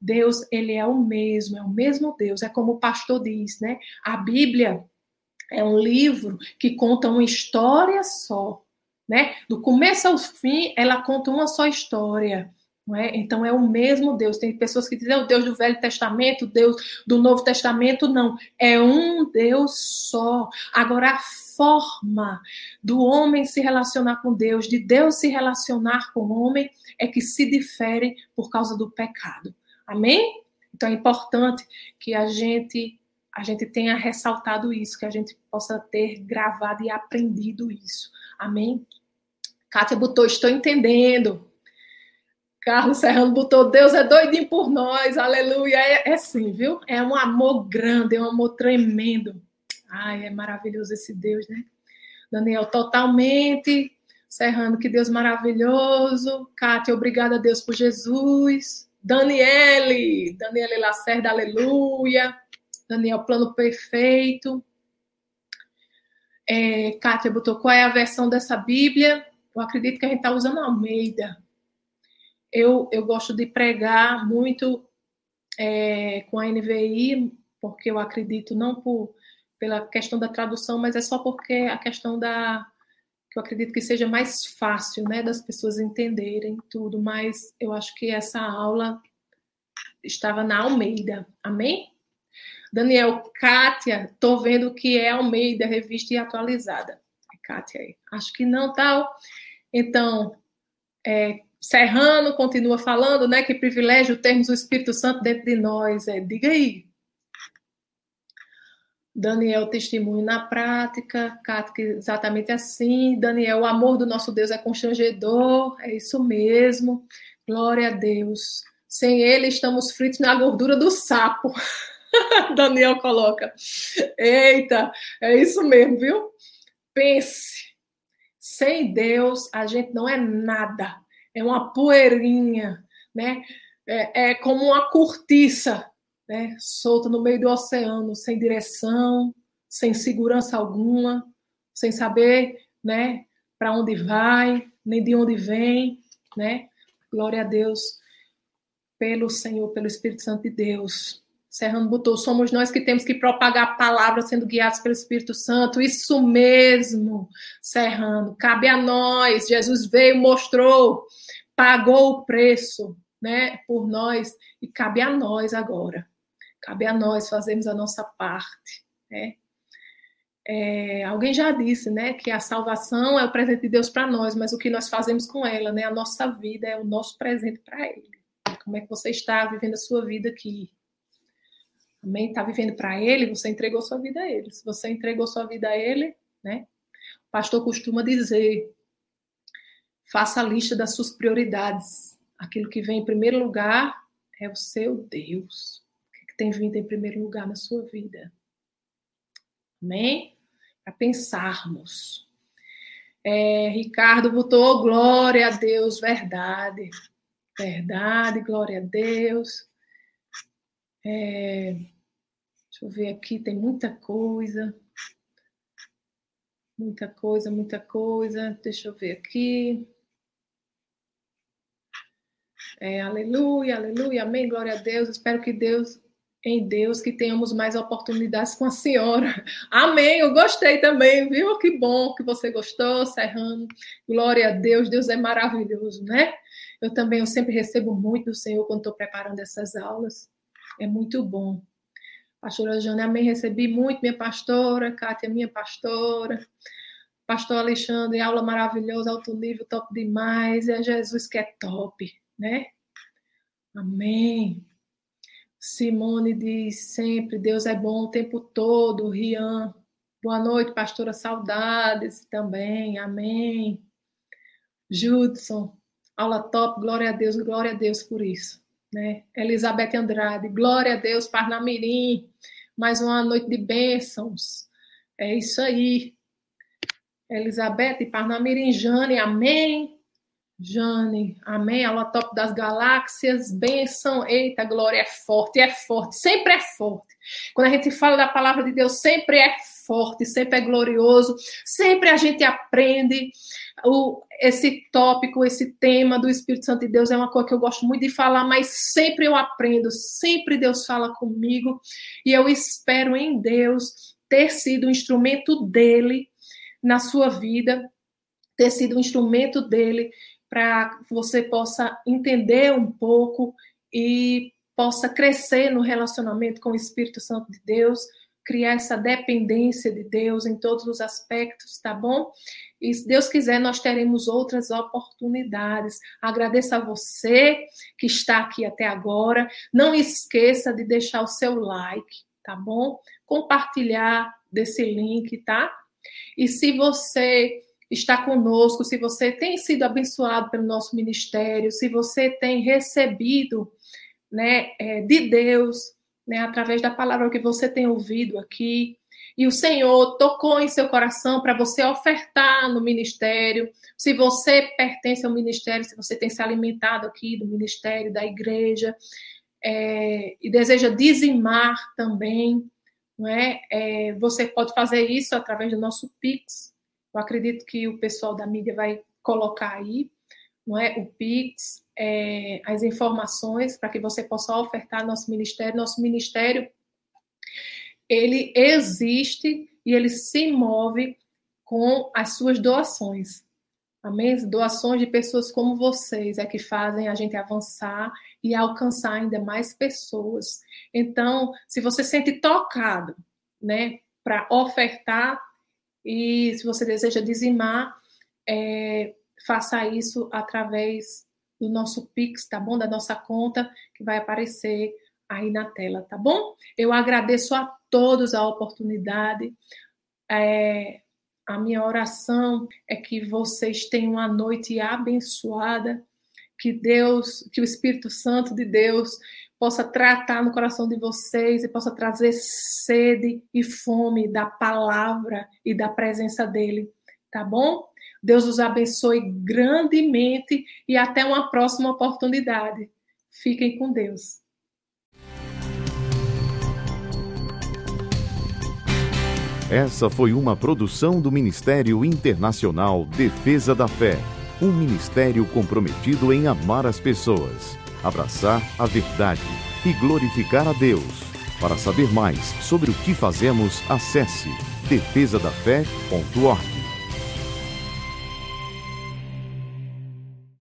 Deus, ele é o mesmo, é o mesmo Deus, é como o pastor diz, né? A Bíblia é um livro que conta uma história só, né? Do começo ao fim, ela conta uma só história. É? Então é o mesmo Deus. Tem pessoas que dizem é o Deus do Velho Testamento, Deus do Novo Testamento, não. É um Deus só. Agora, a forma do homem se relacionar com Deus, de Deus se relacionar com o homem, é que se difere por causa do pecado. Amém? Então é importante que a gente a gente tenha ressaltado isso, que a gente possa ter gravado e aprendido isso. Amém? Kátia botou, estou entendendo. Carlos Serrano botou, Deus é doidinho por nós, aleluia. É, é sim, viu? É um amor grande, é um amor tremendo. Ai, é maravilhoso esse Deus, né? Daniel, totalmente. Serrano, que Deus maravilhoso. Kátia, obrigada a Deus por Jesus. Daniele, Daniele Lacerda, aleluia. Daniel, plano perfeito. É, Kátia botou, qual é a versão dessa Bíblia? Eu acredito que a gente está usando a Almeida eu, eu gosto de pregar muito é, com a NVI, porque eu acredito, não por, pela questão da tradução, mas é só porque a questão da. que eu acredito que seja mais fácil, né, das pessoas entenderem tudo, mas eu acho que essa aula estava na Almeida, amém? Daniel, Kátia, tô vendo que é Almeida, revista e atualizada. Kátia aí. Acho que não, tal. Então, é, Serrano continua falando, né? Que privilégio termos o Espírito Santo dentro de nós. É, diga aí. Daniel, testemunho na prática, Cática, exatamente assim. Daniel, o amor do nosso Deus é constrangedor, é isso mesmo. Glória a Deus. Sem ele, estamos fritos na gordura do sapo. Daniel coloca. Eita, é isso mesmo, viu? Pense. Sem Deus, a gente não é nada é uma poeirinha, né? É, é como uma cortiça, né? Solta no meio do oceano, sem direção, sem segurança alguma, sem saber, né? Para onde vai, nem de onde vem, né? Glória a Deus pelo Senhor, pelo Espírito Santo de Deus. Serrano botou, somos nós que temos que propagar a palavra sendo guiados pelo Espírito Santo. Isso mesmo, Serrano. Cabe a nós. Jesus veio, mostrou, pagou o preço, né, por nós e cabe a nós agora. Cabe a nós fazermos a nossa parte, né? É, alguém já disse, né, que a salvação é o presente de Deus para nós, mas o que nós fazemos com ela, né, a nossa vida é o nosso presente para Ele. Como é que você está vivendo a sua vida aqui? Amém? Está vivendo para Ele, você entregou sua vida a Ele. Se você entregou sua vida a Ele, né? O pastor costuma dizer: faça a lista das suas prioridades. Aquilo que vem em primeiro lugar é o seu Deus. O que tem vindo em primeiro lugar na sua vida? Amém? Para pensarmos. É, Ricardo botou glória a Deus, verdade. Verdade, glória a Deus. É, deixa eu ver aqui, tem muita coisa. Muita coisa, muita coisa. Deixa eu ver aqui. É, aleluia, aleluia, amém, glória a Deus. Espero que Deus, em Deus, que tenhamos mais oportunidades com a senhora. Amém, eu gostei também, viu? Que bom que você gostou, Serrano. Glória a Deus, Deus é maravilhoso, né? Eu também, eu sempre recebo muito do Senhor quando estou preparando essas aulas. É muito bom. Pastora Jane, amém. Recebi muito, minha pastora, Kátia, minha pastora. Pastor Alexandre, aula maravilhosa, alto nível, top demais. É Jesus que é top, né? Amém. Simone diz sempre: Deus é bom o tempo todo. Rian, Boa noite, pastora Saudades também. Amém. Judson, aula top, glória a Deus, glória a Deus por isso. Né? Elizabeth Andrade, glória a Deus, Parnamirim, mais uma noite de bênçãos. É isso aí. Elizabeth, Parnamirim, Jane, amém. Jane, amém. Aula top das galáxias, bênção. Eita, glória é forte, é forte, sempre é forte. Quando a gente fala da palavra de Deus, sempre é forte, sempre é glorioso, sempre a gente aprende. O, esse tópico, esse tema do Espírito Santo de Deus é uma coisa que eu gosto muito de falar, mas sempre eu aprendo, sempre Deus fala comigo e eu espero em Deus ter sido um instrumento dele na sua vida, ter sido um instrumento dele para você possa entender um pouco e possa crescer no relacionamento com o Espírito Santo de Deus, criar essa dependência de Deus em todos os aspectos, tá bom? E se Deus quiser, nós teremos outras oportunidades. Agradeço a você que está aqui até agora. Não esqueça de deixar o seu like, tá bom? Compartilhar desse link, tá? E se você está conosco, se você tem sido abençoado pelo nosso ministério, se você tem recebido né, é, de Deus, né, através da palavra que você tem ouvido aqui, e o Senhor tocou em seu coração para você ofertar no ministério, se você pertence ao ministério, se você tem se alimentado aqui do ministério, da igreja, é, e deseja dizimar também, não é? é? Você pode fazer isso através do nosso Pix, eu acredito que o pessoal da mídia vai colocar aí, não é? O Pix, é, as informações para que você possa ofertar nosso ministério. Nosso ministério, ele existe e ele se move com as suas doações. Amém? Doações de pessoas como vocês é que fazem a gente avançar e alcançar ainda mais pessoas. Então, se você sente tocado, né, para ofertar e se você deseja dizimar, é, faça isso através do nosso Pix, tá bom? Da nossa conta, que vai aparecer aí na tela, tá bom? Eu agradeço a todos a oportunidade. É, a minha oração é que vocês tenham uma noite abençoada, que Deus, que o Espírito Santo de Deus possa tratar no coração de vocês e possa trazer sede e fome da palavra e da presença dele, tá bom? Deus os abençoe grandemente e até uma próxima oportunidade. Fiquem com Deus. Essa foi uma produção do Ministério Internacional Defesa da Fé, um ministério comprometido em amar as pessoas abraçar a verdade e glorificar a Deus. Para saber mais sobre o que fazemos, acesse defesadafé.org.